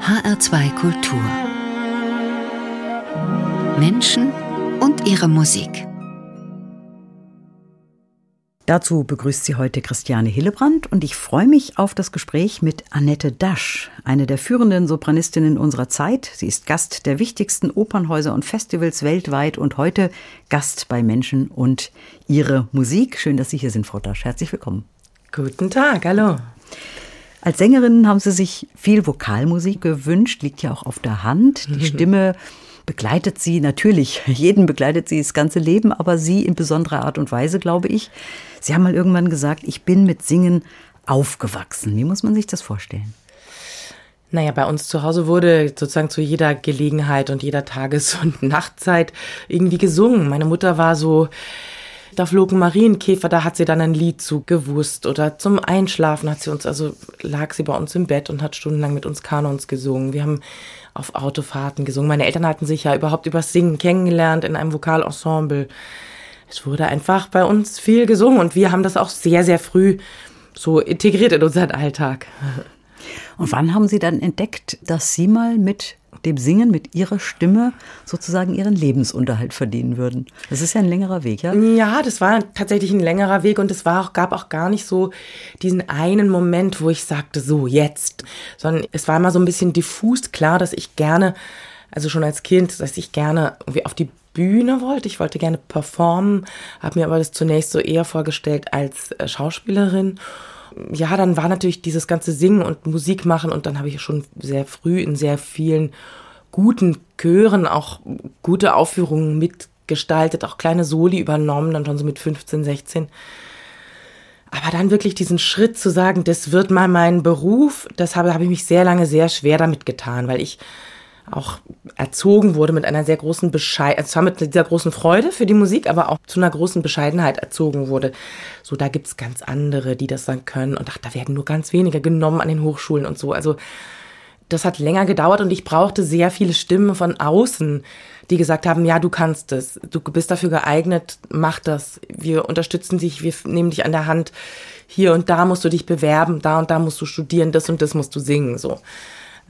HR2 Kultur. Menschen und ihre Musik. Dazu begrüßt sie heute Christiane Hillebrand und ich freue mich auf das Gespräch mit Annette Dasch, eine der führenden Sopranistinnen unserer Zeit. Sie ist Gast der wichtigsten Opernhäuser und Festivals weltweit und heute Gast bei Menschen und ihre Musik. Schön, dass Sie hier sind, Frau Dasch. Herzlich willkommen. Guten Tag, hallo. Als Sängerin haben Sie sich viel Vokalmusik gewünscht, liegt ja auch auf der Hand. Die Stimme begleitet Sie natürlich, jeden begleitet sie das ganze Leben, aber Sie in besonderer Art und Weise, glaube ich. Sie haben mal irgendwann gesagt, ich bin mit Singen aufgewachsen. Wie muss man sich das vorstellen? Naja, bei uns zu Hause wurde sozusagen zu jeder Gelegenheit und jeder Tages- und Nachtzeit irgendwie gesungen. Meine Mutter war so, da flogen Marienkäfer, da hat sie dann ein Lied zu gewusst. Oder zum Einschlafen hat sie uns, also lag sie bei uns im Bett und hat stundenlang mit uns Kanons gesungen. Wir haben auf Autofahrten gesungen. Meine Eltern hatten sich ja überhaupt übers Singen kennengelernt in einem Vokalensemble. Es wurde einfach bei uns viel gesungen und wir haben das auch sehr, sehr früh so integriert in unseren Alltag. Und wann haben Sie dann entdeckt, dass Sie mal mit dem Singen, mit Ihrer Stimme sozusagen Ihren Lebensunterhalt verdienen würden? Das ist ja ein längerer Weg, ja? Ja, das war tatsächlich ein längerer Weg und es war auch, gab auch gar nicht so diesen einen Moment, wo ich sagte, so jetzt, sondern es war immer so ein bisschen diffus klar, dass ich gerne, also schon als Kind, dass ich gerne irgendwie auf die Bühne wollte. Ich wollte gerne performen, habe mir aber das zunächst so eher vorgestellt als äh, Schauspielerin ja, dann war natürlich dieses ganze Singen und Musik machen und dann habe ich schon sehr früh in sehr vielen guten Chören auch gute Aufführungen mitgestaltet, auch kleine Soli übernommen, dann schon so mit 15, 16. Aber dann wirklich diesen Schritt zu sagen, das wird mal mein Beruf, das habe, habe ich mich sehr lange sehr schwer damit getan, weil ich auch erzogen wurde mit einer sehr großen Bescheidenheit, also zwar mit dieser großen Freude für die Musik, aber auch zu einer großen Bescheidenheit erzogen wurde. So, da gibt's ganz andere, die das dann können. Und ach, da werden nur ganz wenige genommen an den Hochschulen und so. Also das hat länger gedauert und ich brauchte sehr viele Stimmen von außen, die gesagt haben, ja, du kannst es, du bist dafür geeignet, mach das, wir unterstützen dich, wir nehmen dich an der Hand, hier und da musst du dich bewerben, da und da musst du studieren, das und das musst du singen, so.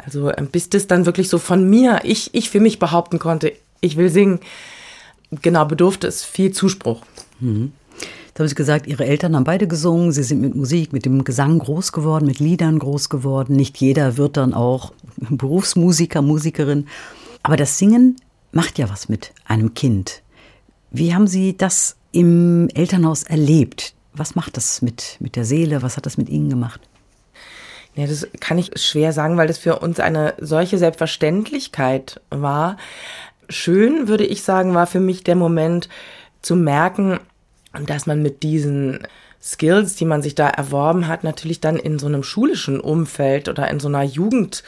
Also ähm, bis das dann wirklich so von mir, ich, ich für mich behaupten konnte, ich will singen, genau, bedurfte es viel Zuspruch. Mhm. Jetzt haben Sie gesagt, Ihre Eltern haben beide gesungen. Sie sind mit Musik, mit dem Gesang groß geworden, mit Liedern groß geworden. Nicht jeder wird dann auch Berufsmusiker, Musikerin. Aber das Singen macht ja was mit einem Kind. Wie haben Sie das im Elternhaus erlebt? Was macht das mit, mit der Seele? Was hat das mit Ihnen gemacht? Ja, das kann ich schwer sagen, weil das für uns eine solche Selbstverständlichkeit war. Schön, würde ich sagen, war für mich der Moment zu merken, dass man mit diesen Skills, die man sich da erworben hat, natürlich dann in so einem schulischen Umfeld oder in so einer Jugend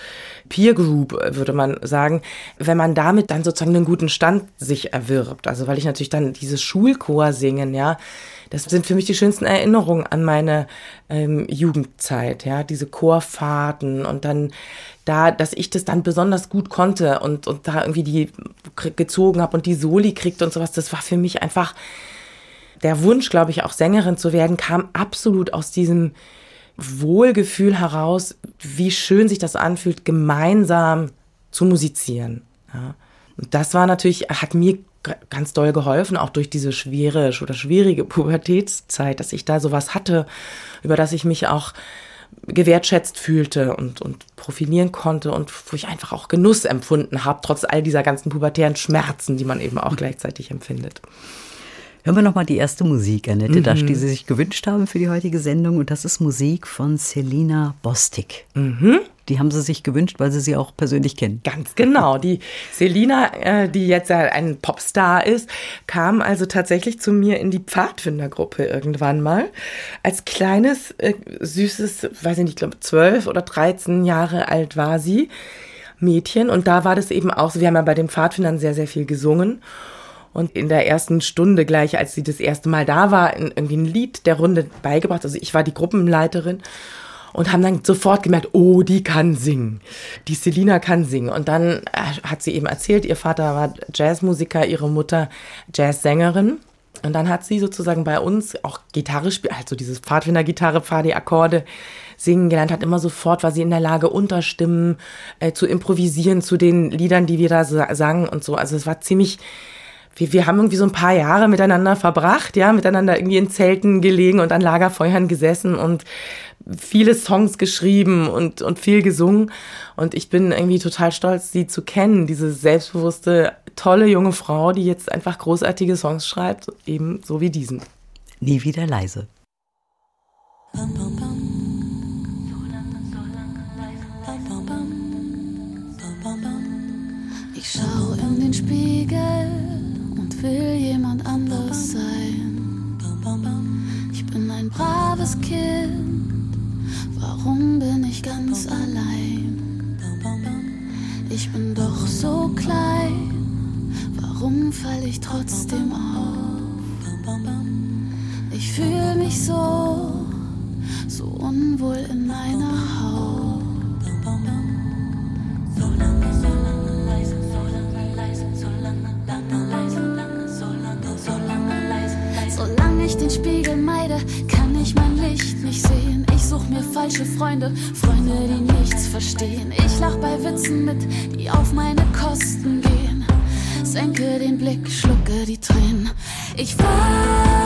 Peer Group, würde man sagen, wenn man damit dann sozusagen einen guten Stand sich erwirbt. Also weil ich natürlich dann dieses Schulchor singen, ja, das sind für mich die schönsten Erinnerungen an meine ähm, Jugendzeit, ja, diese Chorfahrten und dann da, dass ich das dann besonders gut konnte und, und da irgendwie die gezogen habe und die Soli kriegte und sowas, das war für mich einfach der Wunsch, glaube ich, auch Sängerin zu werden, kam absolut aus diesem Wohlgefühl heraus, wie schön sich das anfühlt, gemeinsam zu musizieren. Ja. Und das war natürlich, hat mir ganz doll geholfen, auch durch diese schwere oder schwierige Pubertätszeit, dass ich da sowas hatte, über das ich mich auch gewertschätzt fühlte und, und profilieren konnte und wo ich einfach auch Genuss empfunden habe, trotz all dieser ganzen pubertären Schmerzen, die man eben auch gleichzeitig empfindet. Hören wir nochmal die erste Musik, Annette mhm. Dasch, die Sie sich gewünscht haben für die heutige Sendung. Und das ist Musik von Selina Bostik. Mhm. Die haben Sie sich gewünscht, weil Sie sie auch persönlich kennen. Ganz genau. Die Selina, äh, die jetzt ein Popstar ist, kam also tatsächlich zu mir in die Pfadfindergruppe irgendwann mal. Als kleines, äh, süßes, weiß ich nicht, ich glaube zwölf oder dreizehn Jahre alt war sie. Mädchen. Und da war das eben auch so, wir haben ja bei den Pfadfindern sehr, sehr viel gesungen. Und in der ersten Stunde gleich, als sie das erste Mal da war, irgendwie ein Lied der Runde beigebracht. Also ich war die Gruppenleiterin und haben dann sofort gemerkt, oh, die kann singen. Die Selina kann singen. Und dann äh, hat sie eben erzählt, ihr Vater war Jazzmusiker, ihre Mutter Jazzsängerin. Und dann hat sie sozusagen bei uns auch Gitarre spielt, also dieses Pfadfinder-Gitarre, Pfadi-Akkorde singen gelernt hat, immer sofort war sie in der Lage, Unterstimmen äh, zu improvisieren zu den Liedern, die wir da sangen und so. Also es war ziemlich, wir, wir haben irgendwie so ein paar Jahre miteinander verbracht, ja, miteinander irgendwie in Zelten gelegen und an Lagerfeuern gesessen und viele Songs geschrieben und, und viel gesungen. Und ich bin irgendwie total stolz, sie zu kennen, diese selbstbewusste, tolle junge Frau, die jetzt einfach großartige Songs schreibt, eben so wie diesen. Nie wieder leise. Ich schau in den Spiegel will jemand anders sein. Ich bin ein braves Kind, warum bin ich ganz allein? Ich bin doch so klein, warum fall ich trotzdem auf? Ich fühle mich so, so unwohl in meiner Haut. Solange ich den Spiegel meide, kann ich mein Licht nicht sehen. Ich such mir falsche Freunde, Freunde, die nichts verstehen. Ich lach bei Witzen mit, die auf meine Kosten gehen. Senke den Blick, schlucke die Tränen. Ich war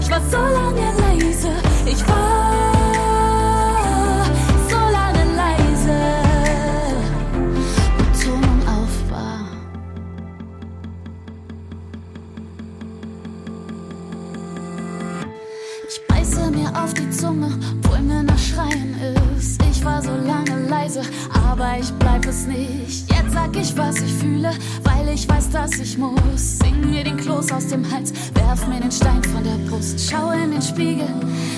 Ich war so lange leise, ich war auf die Zunge, wo mir nach Schreien ist. Ich war so lange leise, aber ich bleib es nicht. Jetzt sag ich, was ich fühle, weil ich weiß, dass ich muss. Sing mir den Kloß aus dem Hals, werf mir den Stein von der Brust. Schau in den Spiegel,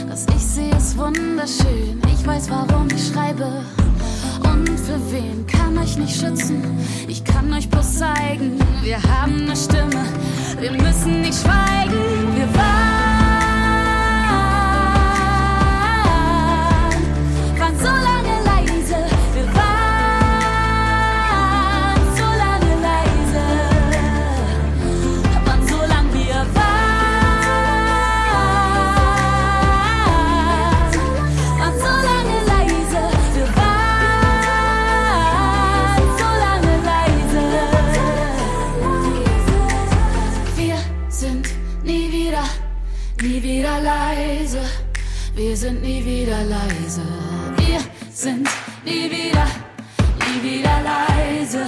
was ich sehe, ist wunderschön. Ich weiß, warum ich schreibe. Und für wen kann euch nicht schützen? Ich kann euch bloß zeigen, wir haben eine Stimme. Wir müssen nicht schweigen. Wir sind nie wieder leise. Wir sind nie wieder, nie wieder leise.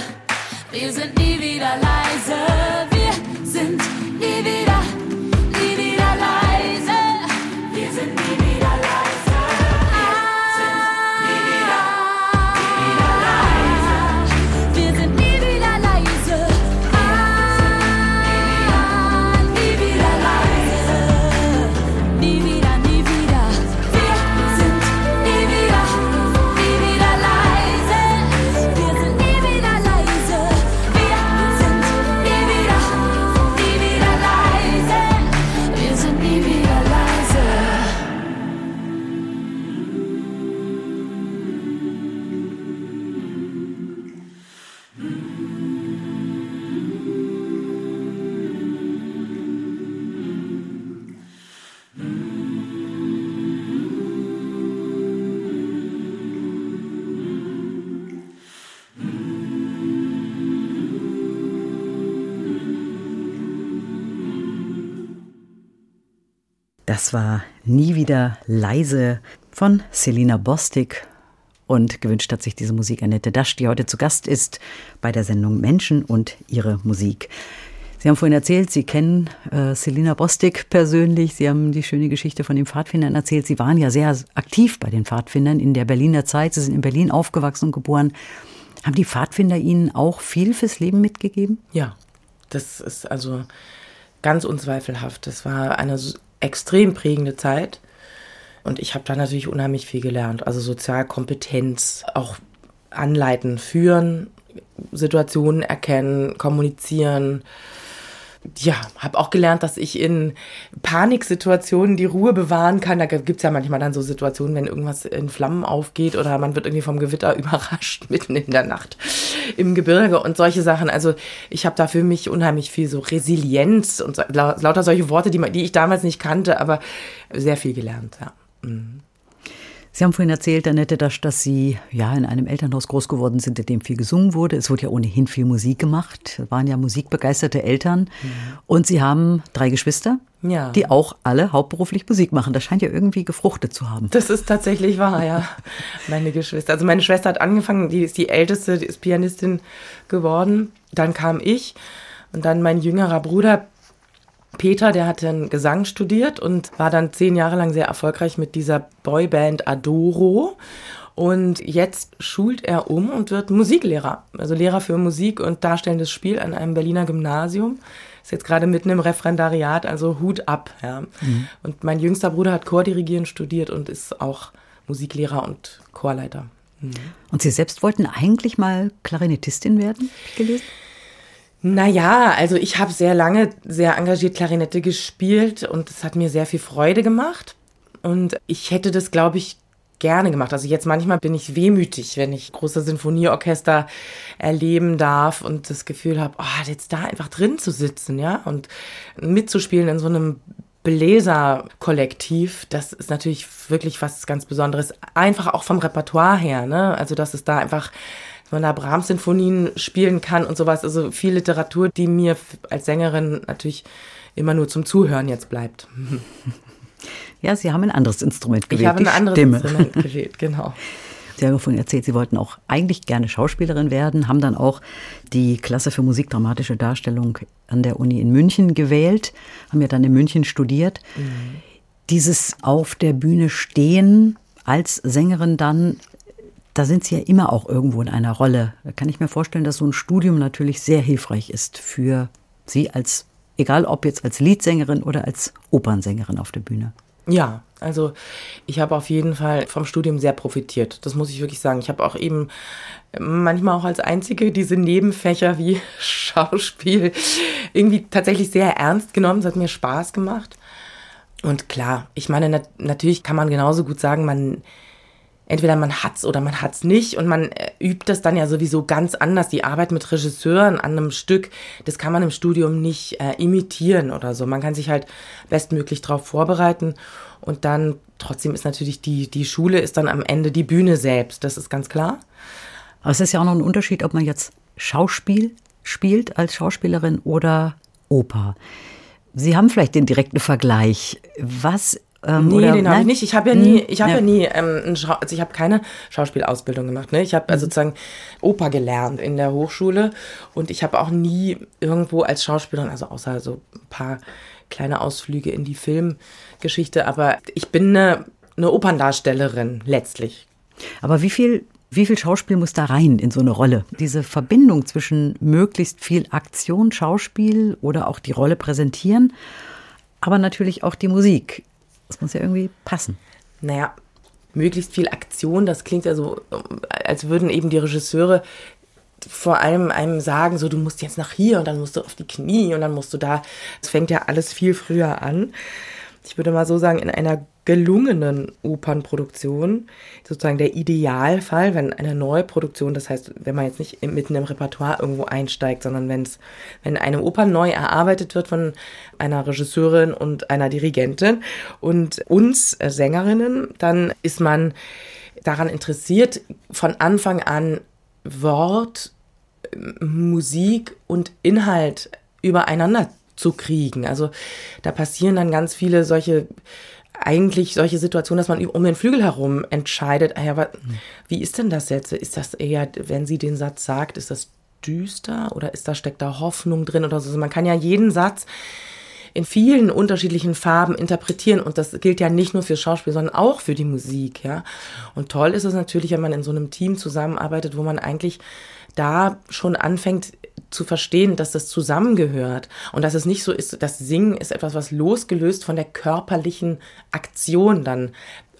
Wir sind nie wieder leise. Das war Nie wieder leise von Selina Bostik. Und gewünscht hat sich diese Musik Annette Dasch, die heute zu Gast ist bei der Sendung Menschen und ihre Musik. Sie haben vorhin erzählt, Sie kennen äh, Selina Bostik persönlich. Sie haben die schöne Geschichte von den Pfadfindern erzählt. Sie waren ja sehr aktiv bei den Pfadfindern in der Berliner Zeit. Sie sind in Berlin aufgewachsen und geboren. Haben die Pfadfinder Ihnen auch viel fürs Leben mitgegeben? Ja, das ist also ganz unzweifelhaft. Das war eine extrem prägende Zeit. Und ich habe da natürlich unheimlich viel gelernt. Also Sozialkompetenz, auch anleiten, führen, Situationen erkennen, kommunizieren, ja, habe auch gelernt, dass ich in Paniksituationen die Ruhe bewahren kann. Da gibt es ja manchmal dann so Situationen, wenn irgendwas in Flammen aufgeht oder man wird irgendwie vom Gewitter überrascht mitten in der Nacht im Gebirge und solche Sachen. Also ich habe da für mich unheimlich viel so Resilienz und lauter solche Worte, die, die ich damals nicht kannte, aber sehr viel gelernt, ja. Mhm. Sie haben vorhin erzählt, Annette, dass, dass Sie ja in einem Elternhaus groß geworden sind, in dem viel gesungen wurde. Es wurde ja ohnehin viel Musik gemacht. Es waren ja musikbegeisterte Eltern. Mhm. Und Sie haben drei Geschwister, ja. die auch alle hauptberuflich Musik machen. Das scheint ja irgendwie gefruchtet zu haben. Das ist tatsächlich wahr, ja. Meine Geschwister. Also meine Schwester hat angefangen, die ist die älteste, die ist Pianistin geworden. Dann kam ich und dann mein jüngerer Bruder Peter, der hat dann Gesang studiert und war dann zehn Jahre lang sehr erfolgreich mit dieser Boyband Adoro. Und jetzt schult er um und wird Musiklehrer, also Lehrer für Musik und darstellendes Spiel an einem Berliner Gymnasium. Ist jetzt gerade mitten im Referendariat, also Hut ab. Ja. Mhm. Und mein jüngster Bruder hat Chordirigieren studiert und ist auch Musiklehrer und Chorleiter. Mhm. Und Sie selbst wollten eigentlich mal Klarinettistin werden, gelesen? Naja, also ich habe sehr lange sehr engagiert Klarinette gespielt und es hat mir sehr viel Freude gemacht. Und ich hätte das, glaube ich, gerne gemacht. Also jetzt manchmal bin ich wehmütig, wenn ich große Sinfonieorchester erleben darf und das Gefühl habe, oh, jetzt da einfach drin zu sitzen, ja, und mitzuspielen in so einem Bläserkollektiv, das ist natürlich wirklich was ganz Besonderes. Einfach auch vom Repertoire her, ne? Also, dass es da einfach man da Brahms-Sinfonien spielen kann und sowas. Also viel Literatur, die mir als Sängerin natürlich immer nur zum Zuhören jetzt bleibt. Ja, Sie haben ein anderes Instrument gewählt. Ich habe ein anderes Stimme. Instrument gewählt, genau. Sie haben vorhin erzählt, Sie wollten auch eigentlich gerne Schauspielerin werden, haben dann auch die Klasse für musikdramatische Darstellung an der Uni in München gewählt, haben ja dann in München studiert. Mhm. Dieses auf der Bühne stehen als Sängerin dann, da sind Sie ja immer auch irgendwo in einer Rolle. Da kann ich mir vorstellen, dass so ein Studium natürlich sehr hilfreich ist für Sie als, egal ob jetzt als Liedsängerin oder als Opernsängerin auf der Bühne. Ja, also ich habe auf jeden Fall vom Studium sehr profitiert. Das muss ich wirklich sagen. Ich habe auch eben manchmal auch als einzige diese Nebenfächer wie Schauspiel irgendwie tatsächlich sehr ernst genommen. Es hat mir Spaß gemacht. Und klar, ich meine, nat natürlich kann man genauso gut sagen, man entweder man hat's oder man hat's nicht und man äh, übt das dann ja sowieso ganz anders. Die Arbeit mit Regisseuren an einem Stück, das kann man im Studium nicht äh, imitieren oder so. Man kann sich halt bestmöglich darauf vorbereiten und dann trotzdem ist natürlich die, die Schule ist dann am Ende die Bühne selbst, das ist ganz klar. Aber es ist ja auch noch ein Unterschied, ob man jetzt Schauspiel spielt als Schauspielerin oder Oper. Sie haben vielleicht den direkten Vergleich. Was ähm, nee, oder, den habe ich nicht. Ich habe ja nie, hm, ich habe ja. ja. nie, ähm, also ich habe keine Schauspielausbildung gemacht. Ne? Ich habe also sozusagen Oper gelernt in der Hochschule und ich habe auch nie irgendwo als Schauspielerin, also außer so ein paar kleine Ausflüge in die Filmgeschichte, aber ich bin eine, eine Operndarstellerin letztlich. Aber wie viel wie viel Schauspiel muss da rein in so eine Rolle? Diese Verbindung zwischen möglichst viel Aktion, Schauspiel oder auch die Rolle präsentieren, aber natürlich auch die Musik. Das muss ja irgendwie passen. Naja, möglichst viel Aktion, das klingt ja so, als würden eben die Regisseure vor allem einem sagen, so du musst jetzt nach hier und dann musst du auf die Knie und dann musst du da. Es fängt ja alles viel früher an. Ich würde mal so sagen, in einer gelungenen Opernproduktion, sozusagen der Idealfall, wenn eine neue Produktion, das heißt, wenn man jetzt nicht mitten im Repertoire irgendwo einsteigt, sondern wenn's, wenn eine Oper neu erarbeitet wird von einer Regisseurin und einer Dirigentin und uns äh, Sängerinnen, dann ist man daran interessiert, von Anfang an Wort, Musik und Inhalt übereinander zu kriegen. Also da passieren dann ganz viele solche eigentlich solche Situationen, dass man um den Flügel herum entscheidet, ah ja, aber wie ist denn das jetzt? Ist das eher, wenn sie den Satz sagt, ist das düster oder ist da steckt da Hoffnung drin oder so? Also man kann ja jeden Satz in vielen unterschiedlichen Farben interpretieren. Und das gilt ja nicht nur für Schauspiel, sondern auch für die Musik, ja. Und toll ist es natürlich, wenn man in so einem Team zusammenarbeitet, wo man eigentlich da schon anfängt zu verstehen, dass das zusammengehört und dass es nicht so ist, das Singen ist etwas, was losgelöst von der körperlichen Aktion dann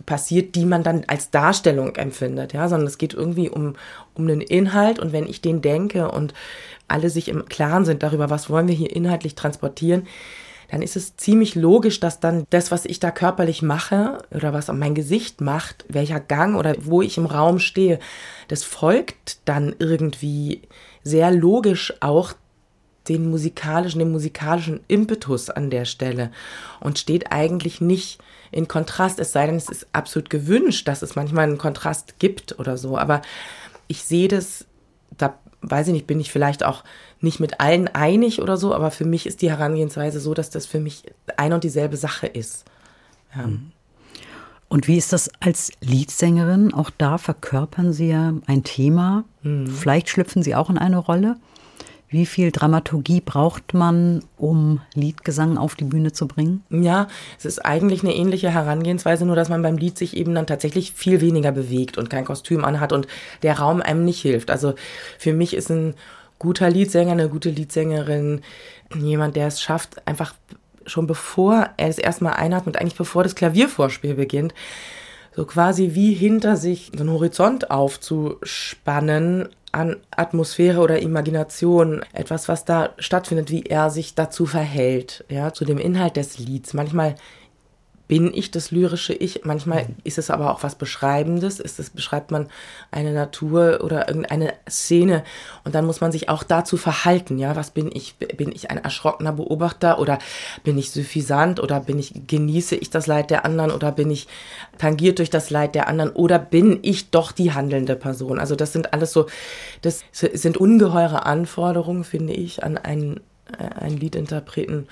passiert, die man dann als Darstellung empfindet, ja, sondern es geht irgendwie um, um den Inhalt und wenn ich den denke und alle sich im Klaren sind darüber, was wollen wir hier inhaltlich transportieren, dann ist es ziemlich logisch, dass dann das, was ich da körperlich mache oder was mein Gesicht macht, welcher Gang oder wo ich im Raum stehe, das folgt dann irgendwie sehr logisch auch den musikalischen, dem musikalischen Impetus an der Stelle und steht eigentlich nicht in Kontrast, es sei denn, es ist absolut gewünscht, dass es manchmal einen Kontrast gibt oder so. Aber ich sehe das, da weiß ich nicht, bin ich vielleicht auch nicht mit allen einig oder so, aber für mich ist die Herangehensweise so, dass das für mich ein und dieselbe Sache ist. Ja. Mhm. Und wie ist das als Liedsängerin? Auch da verkörpern Sie ja ein Thema. Mhm. Vielleicht schlüpfen Sie auch in eine Rolle. Wie viel Dramaturgie braucht man, um Liedgesang auf die Bühne zu bringen? Ja, es ist eigentlich eine ähnliche Herangehensweise, nur dass man beim Lied sich eben dann tatsächlich viel weniger bewegt und kein Kostüm anhat und der Raum einem nicht hilft. Also für mich ist ein guter Liedsänger, eine gute Liedsängerin jemand, der es schafft, einfach schon bevor er es erstmal einatmet, eigentlich bevor das Klaviervorspiel beginnt, so quasi wie hinter sich so einen Horizont aufzuspannen an Atmosphäre oder Imagination, etwas, was da stattfindet, wie er sich dazu verhält, ja, zu dem Inhalt des Lieds. Manchmal bin ich das lyrische Ich. Manchmal mhm. ist es aber auch was Beschreibendes. Ist es, beschreibt man eine Natur oder irgendeine Szene und dann muss man sich auch dazu verhalten. Ja, was bin ich? Bin ich ein erschrockener Beobachter oder bin ich suffisant oder bin ich, genieße ich das Leid der anderen oder bin ich tangiert durch das Leid der anderen oder bin ich doch die handelnde Person? Also das sind alles so, das sind ungeheure Anforderungen, finde ich, an einen, äh, einen Liedinterpreten.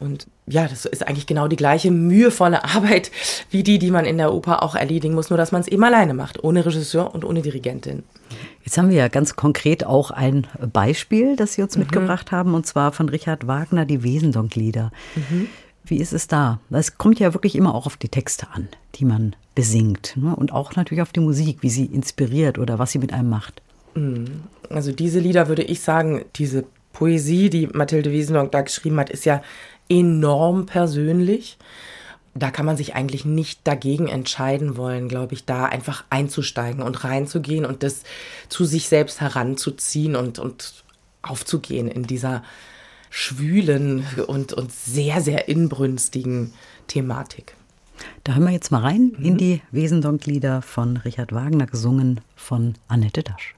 Und ja, das ist eigentlich genau die gleiche mühevolle Arbeit wie die, die man in der Oper auch erledigen muss, nur dass man es eben alleine macht, ohne Regisseur und ohne Dirigentin. Jetzt haben wir ja ganz konkret auch ein Beispiel, das Sie uns mhm. mitgebracht haben, und zwar von Richard Wagner, die Wesendonck-Lieder. Mhm. Wie ist es da? Es kommt ja wirklich immer auch auf die Texte an, die man besingt. Ne? Und auch natürlich auf die Musik, wie sie inspiriert oder was sie mit einem macht. Mhm. Also diese Lieder würde ich sagen, diese Poesie, die Mathilde Wesendonck da geschrieben hat, ist ja enorm persönlich. Da kann man sich eigentlich nicht dagegen entscheiden wollen, glaube ich, da einfach einzusteigen und reinzugehen und das zu sich selbst heranzuziehen und, und aufzugehen in dieser schwülen und, und sehr, sehr inbrünstigen Thematik. Da hören wir jetzt mal rein mhm. in die Wesendonck-Lieder von Richard Wagner, gesungen von Annette Dasch.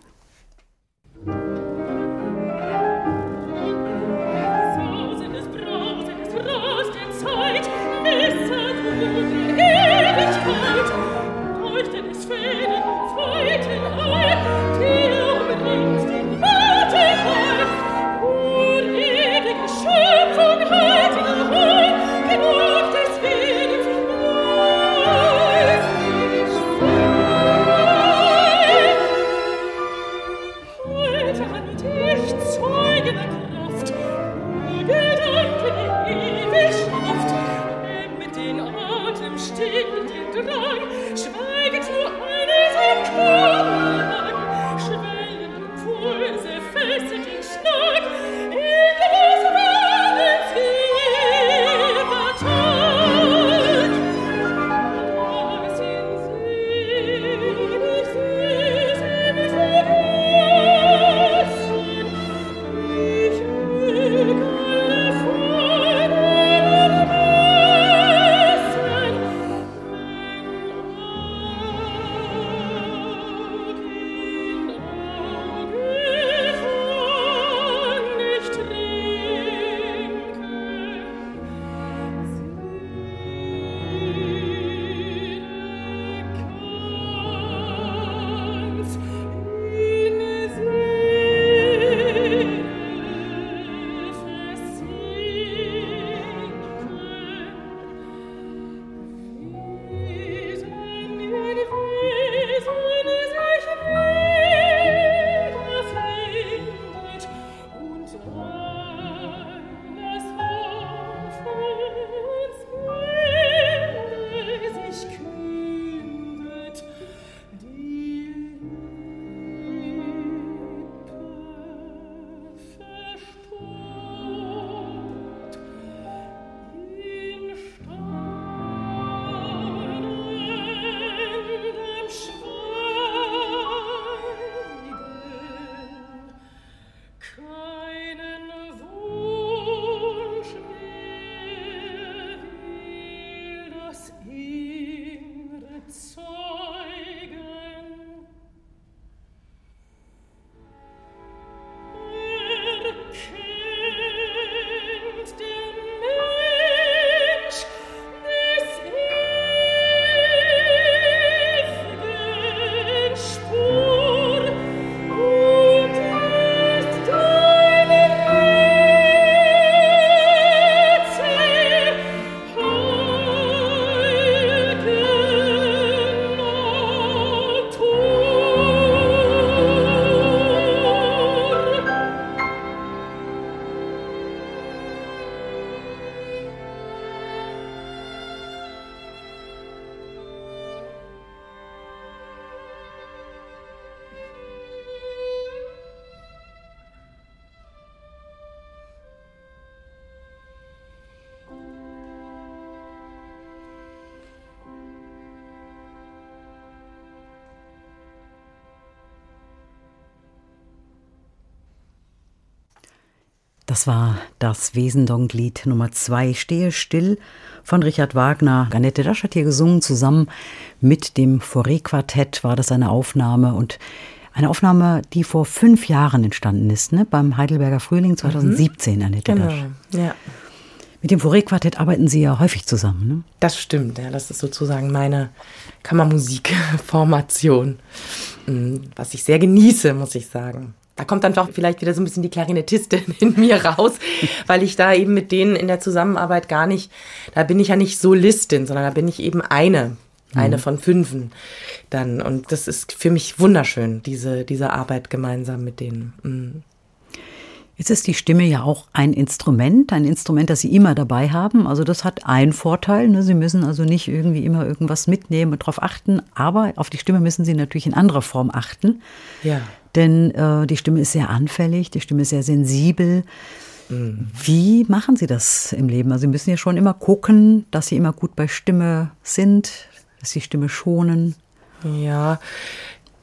Das war das Wesendonglied Nummer 2, Stehe still von Richard Wagner. Annette Dasch hat hier gesungen, zusammen mit dem Fauré-Quartett war das eine Aufnahme und eine Aufnahme, die vor fünf Jahren entstanden ist, ne? beim Heidelberger Frühling 2017, mhm. Annette genau. Dasch. Ja. Mit dem Fauré-Quartett arbeiten Sie ja häufig zusammen, ne? Das stimmt, ja. Das ist sozusagen meine Kammermusikformation, mhm. was ich sehr genieße, muss ich sagen. Da kommt dann doch vielleicht wieder so ein bisschen die Klarinettistin in mir raus, weil ich da eben mit denen in der Zusammenarbeit gar nicht, da bin ich ja nicht Solistin, sondern da bin ich eben eine, eine mhm. von fünfen dann. Und das ist für mich wunderschön, diese, diese Arbeit gemeinsam mit denen. Mhm. Jetzt ist die Stimme ja auch ein Instrument, ein Instrument, das Sie immer dabei haben. Also das hat einen Vorteil. Ne? Sie müssen also nicht irgendwie immer irgendwas mitnehmen und darauf achten. Aber auf die Stimme müssen Sie natürlich in anderer Form achten. Ja. Denn äh, die Stimme ist sehr anfällig, die Stimme ist sehr sensibel. Mhm. Wie machen Sie das im Leben? Also Sie müssen ja schon immer gucken, dass Sie immer gut bei Stimme sind, dass Sie Stimme schonen. Ja,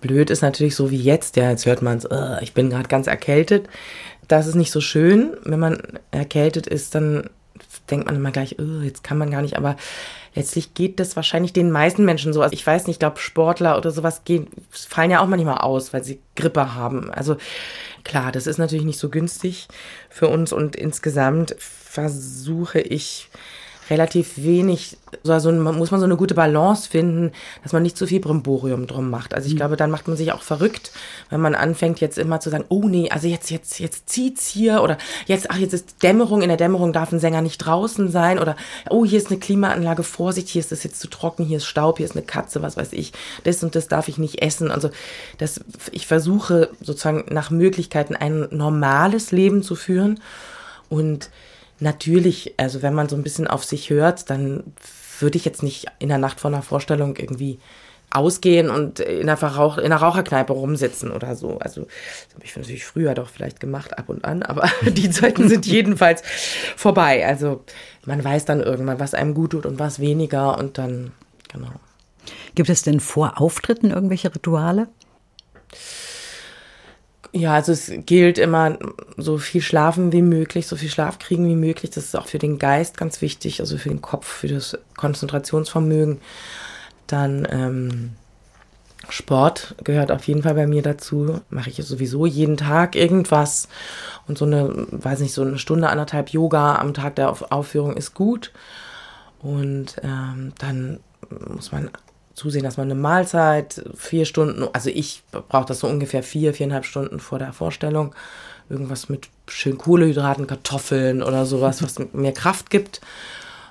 blöd ist natürlich so wie jetzt. Ja, jetzt hört man es, uh, ich bin gerade ganz erkältet das ist nicht so schön. Wenn man erkältet ist, dann denkt man immer gleich, oh, jetzt kann man gar nicht, aber letztlich geht das wahrscheinlich den meisten Menschen so. Also ich weiß nicht, ich glaube, Sportler oder sowas gehen, fallen ja auch manchmal aus, weil sie Grippe haben. Also klar, das ist natürlich nicht so günstig für uns und insgesamt versuche ich relativ wenig, also muss man so eine gute Balance finden, dass man nicht zu viel Brimborium drum macht. Also ich mhm. glaube, dann macht man sich auch verrückt, wenn man anfängt jetzt immer zu sagen, oh nee, also jetzt, jetzt, jetzt zieht's hier oder jetzt, ach, jetzt ist Dämmerung, in der Dämmerung darf ein Sänger nicht draußen sein oder oh, hier ist eine Klimaanlage, Vorsicht, hier ist es jetzt zu trocken, hier ist Staub, hier ist eine Katze, was weiß ich, das und das darf ich nicht essen. Also das, ich versuche sozusagen nach Möglichkeiten ein normales Leben zu führen und natürlich, also wenn man so ein bisschen auf sich hört, dann würde ich jetzt nicht in der Nacht vor einer Vorstellung irgendwie ausgehen und in einer, Rauch, in einer Raucherkneipe rumsitzen oder so. Also das habe ich natürlich früher doch vielleicht gemacht, ab und an, aber die Zeiten sind jedenfalls vorbei. Also man weiß dann irgendwann, was einem gut tut und was weniger und dann, genau. Gibt es denn vor Auftritten irgendwelche Rituale? Ja, also es gilt immer so viel schlafen wie möglich, so viel Schlaf kriegen wie möglich. Das ist auch für den Geist ganz wichtig, also für den Kopf, für das Konzentrationsvermögen. Dann ähm, Sport gehört auf jeden Fall bei mir dazu. Mache ich sowieso jeden Tag irgendwas. Und so eine, weiß nicht, so eine Stunde, anderthalb Yoga am Tag der Aufführung ist gut. Und ähm, dann muss man zusehen, dass man eine Mahlzeit vier Stunden, also ich brauche das so ungefähr vier, viereinhalb Stunden vor der Vorstellung. Irgendwas mit schön Kohlehydraten, Kartoffeln oder sowas, was mir Kraft gibt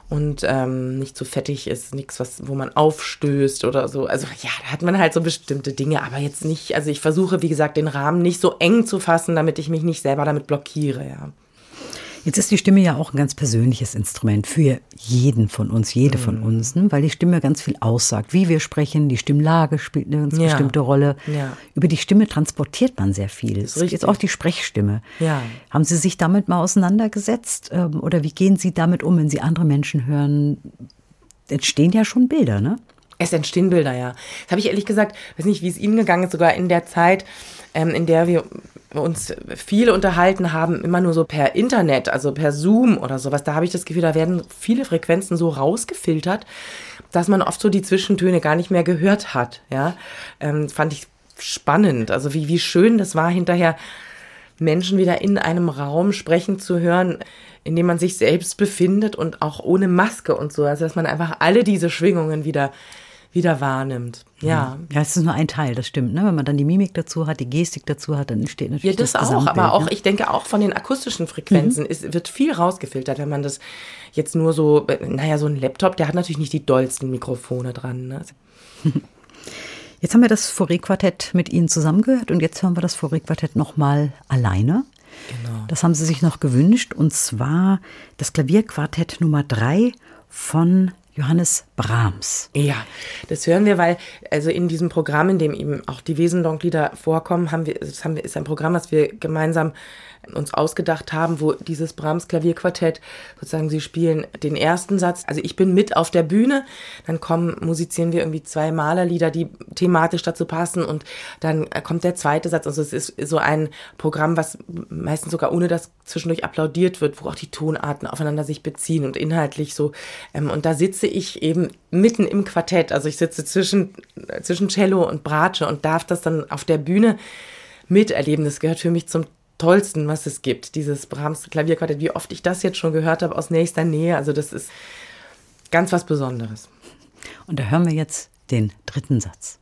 und ähm, nicht zu so fettig ist, nichts, was, wo man aufstößt oder so. Also ja, da hat man halt so bestimmte Dinge, aber jetzt nicht, also ich versuche, wie gesagt, den Rahmen nicht so eng zu fassen, damit ich mich nicht selber damit blockiere, ja. Jetzt ist die Stimme ja auch ein ganz persönliches Instrument für jeden von uns, jede mhm. von uns, ne? weil die Stimme ganz viel aussagt. Wie wir sprechen, die Stimmlage spielt eine ganz ja. bestimmte Rolle. Ja. Über die Stimme transportiert man sehr viel. Das ist jetzt auch die Sprechstimme. Ja. Haben Sie sich damit mal auseinandergesetzt? Ähm, oder wie gehen Sie damit um, wenn Sie andere Menschen hören? Entstehen ja schon Bilder, ne? Es entstehen Bilder, ja. Das habe ich ehrlich gesagt, weiß nicht, wie es Ihnen gegangen ist, sogar in der Zeit, ähm, in der wir uns viel unterhalten haben, immer nur so per Internet, also per Zoom oder sowas. Da habe ich das Gefühl, da werden viele Frequenzen so rausgefiltert, dass man oft so die Zwischentöne gar nicht mehr gehört hat. Ja, ähm, fand ich spannend. Also wie, wie schön das war, hinterher Menschen wieder in einem Raum sprechen zu hören, in dem man sich selbst befindet und auch ohne Maske und so. Also dass man einfach alle diese Schwingungen wieder wieder wahrnimmt. Ja. Ja, es ist nur ein Teil, das stimmt. Ne? Wenn man dann die Mimik dazu hat, die Gestik dazu hat, dann entsteht natürlich ja, das, das auch. Aber auch, ne? ich denke auch von den akustischen Frequenzen mhm. ist, wird viel rausgefiltert, wenn man das jetzt nur so, naja, so ein Laptop, der hat natürlich nicht die dollsten Mikrofone dran. Ne? Jetzt haben wir das Fauré-Quartett mit Ihnen zusammengehört und jetzt hören wir das Fauré-Quartett nochmal alleine. Genau. Das haben Sie sich noch gewünscht und zwar das Klavierquartett Nummer 3 von Johannes Brahms. Ja, das hören wir, weil also in diesem Programm, in dem eben auch die Wesendonk-Lieder vorkommen, haben wir, das haben wir, ist ein Programm, das wir gemeinsam uns ausgedacht haben, wo dieses Brahms Klavierquartett sozusagen sie spielen den ersten Satz. Also ich bin mit auf der Bühne, dann kommen musizieren wir irgendwie zwei Malerlieder, die thematisch dazu passen und dann kommt der zweite Satz. Also es ist so ein Programm, was meistens sogar ohne dass zwischendurch applaudiert wird, wo auch die Tonarten aufeinander sich beziehen und inhaltlich so. Ähm, und da sitze ich eben mitten im Quartett. Also ich sitze zwischen zwischen Cello und Bratsche und darf das dann auf der Bühne miterleben. Das gehört für mich zum tollsten, was es gibt, dieses Brahms Klavierquartett. Wie oft ich das jetzt schon gehört habe aus nächster Nähe, also das ist ganz was Besonderes. Und da hören wir jetzt den dritten Satz.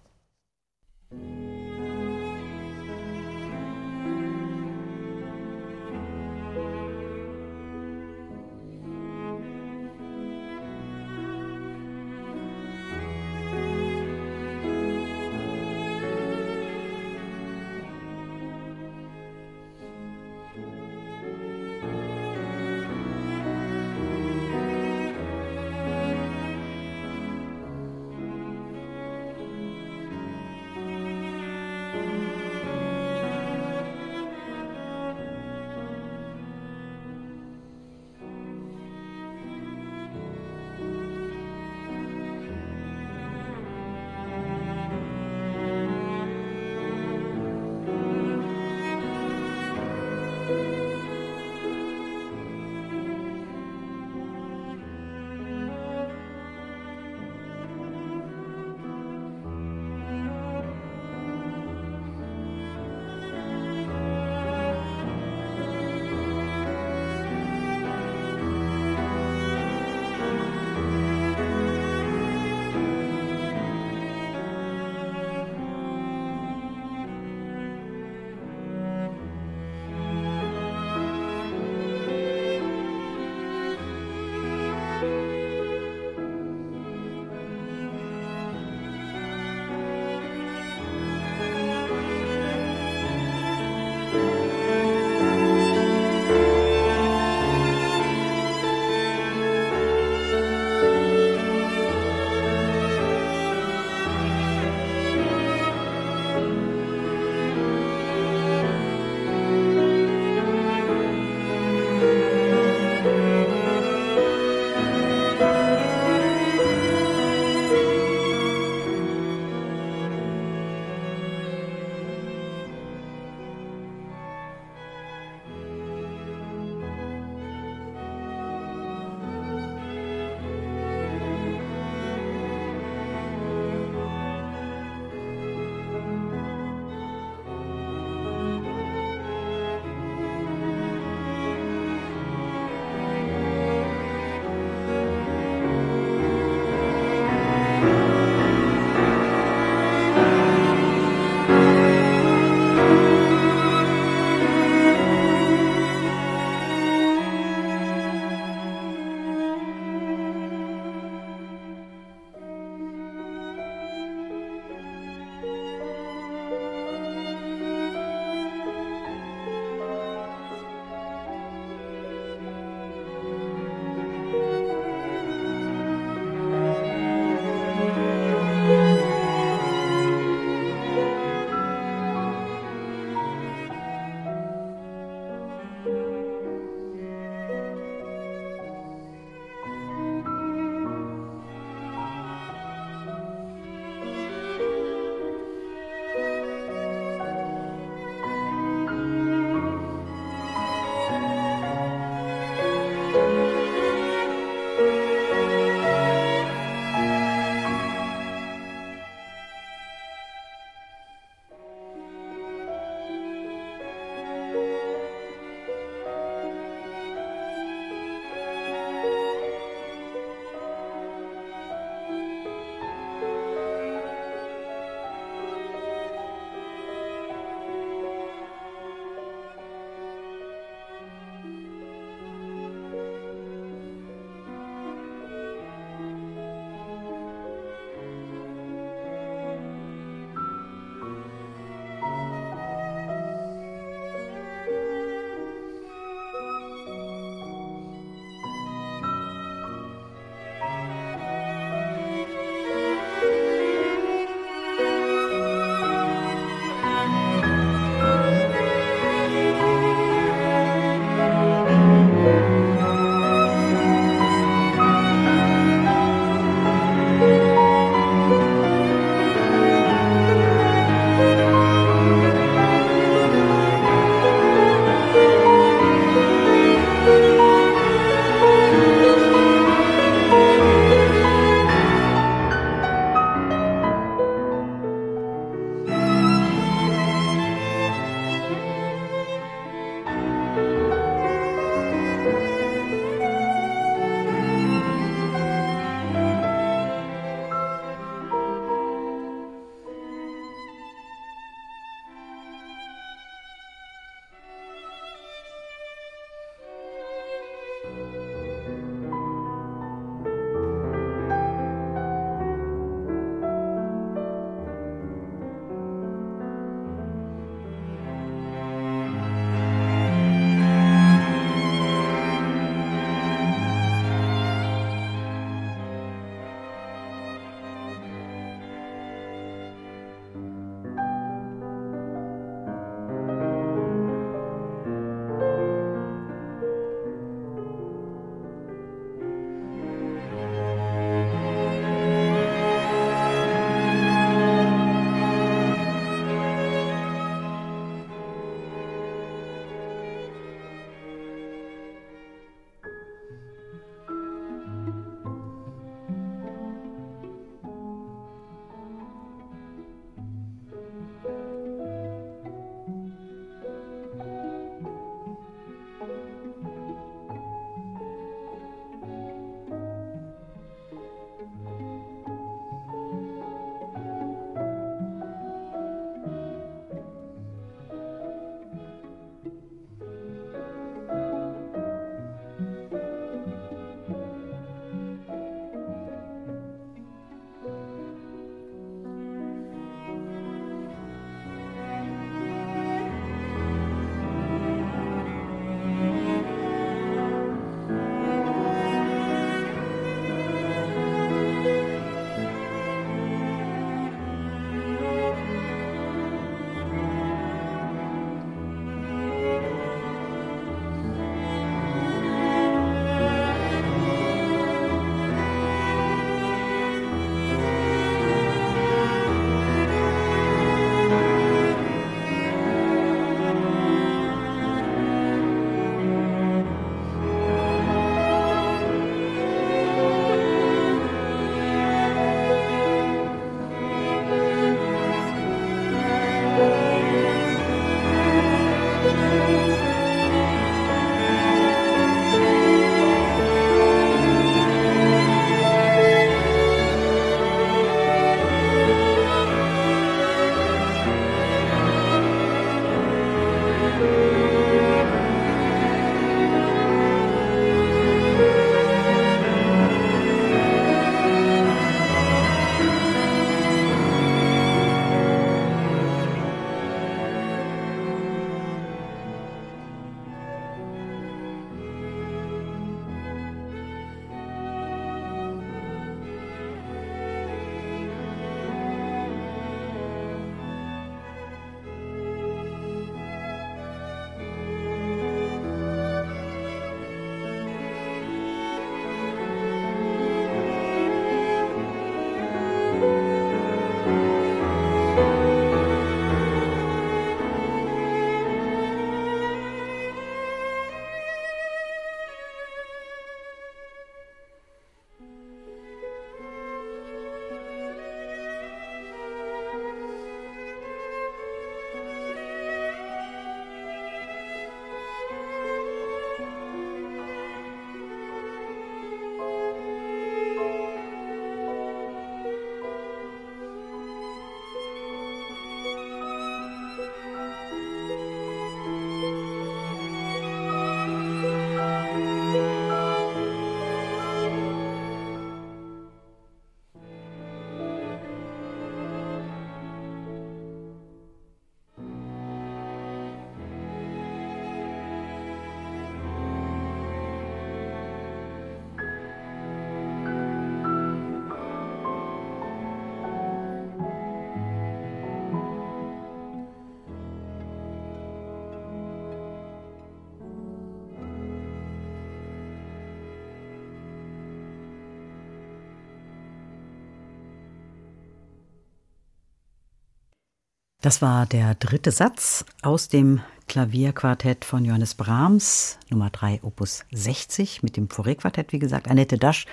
Das war der dritte Satz aus dem Klavierquartett von Johannes Brahms, Nummer 3, Opus 60, mit dem Fauré-Quartett, wie gesagt. Annette Dasch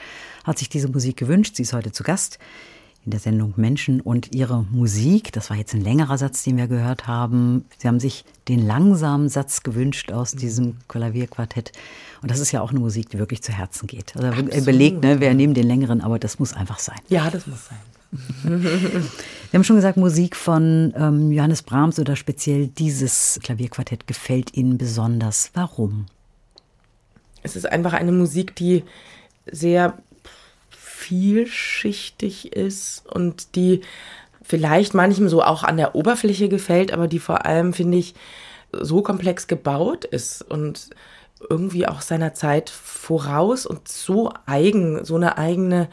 hat sich diese Musik gewünscht. Sie ist heute zu Gast in der Sendung Menschen und ihre Musik. Das war jetzt ein längerer Satz, den wir gehört haben. Sie haben sich den langsamen Satz gewünscht aus diesem Klavierquartett. Und das ist ja auch eine Musik, die wirklich zu Herzen geht. Also er überlegt, ne, wer nehmen den längeren, aber das muss einfach sein. Ja, das muss sein. Wir haben schon gesagt, Musik von ähm, Johannes Brahms oder speziell dieses Klavierquartett gefällt Ihnen besonders. Warum? Es ist einfach eine Musik, die sehr vielschichtig ist und die vielleicht manchem so auch an der Oberfläche gefällt, aber die vor allem, finde ich, so komplex gebaut ist und irgendwie auch seiner Zeit voraus und so eigen, so eine eigene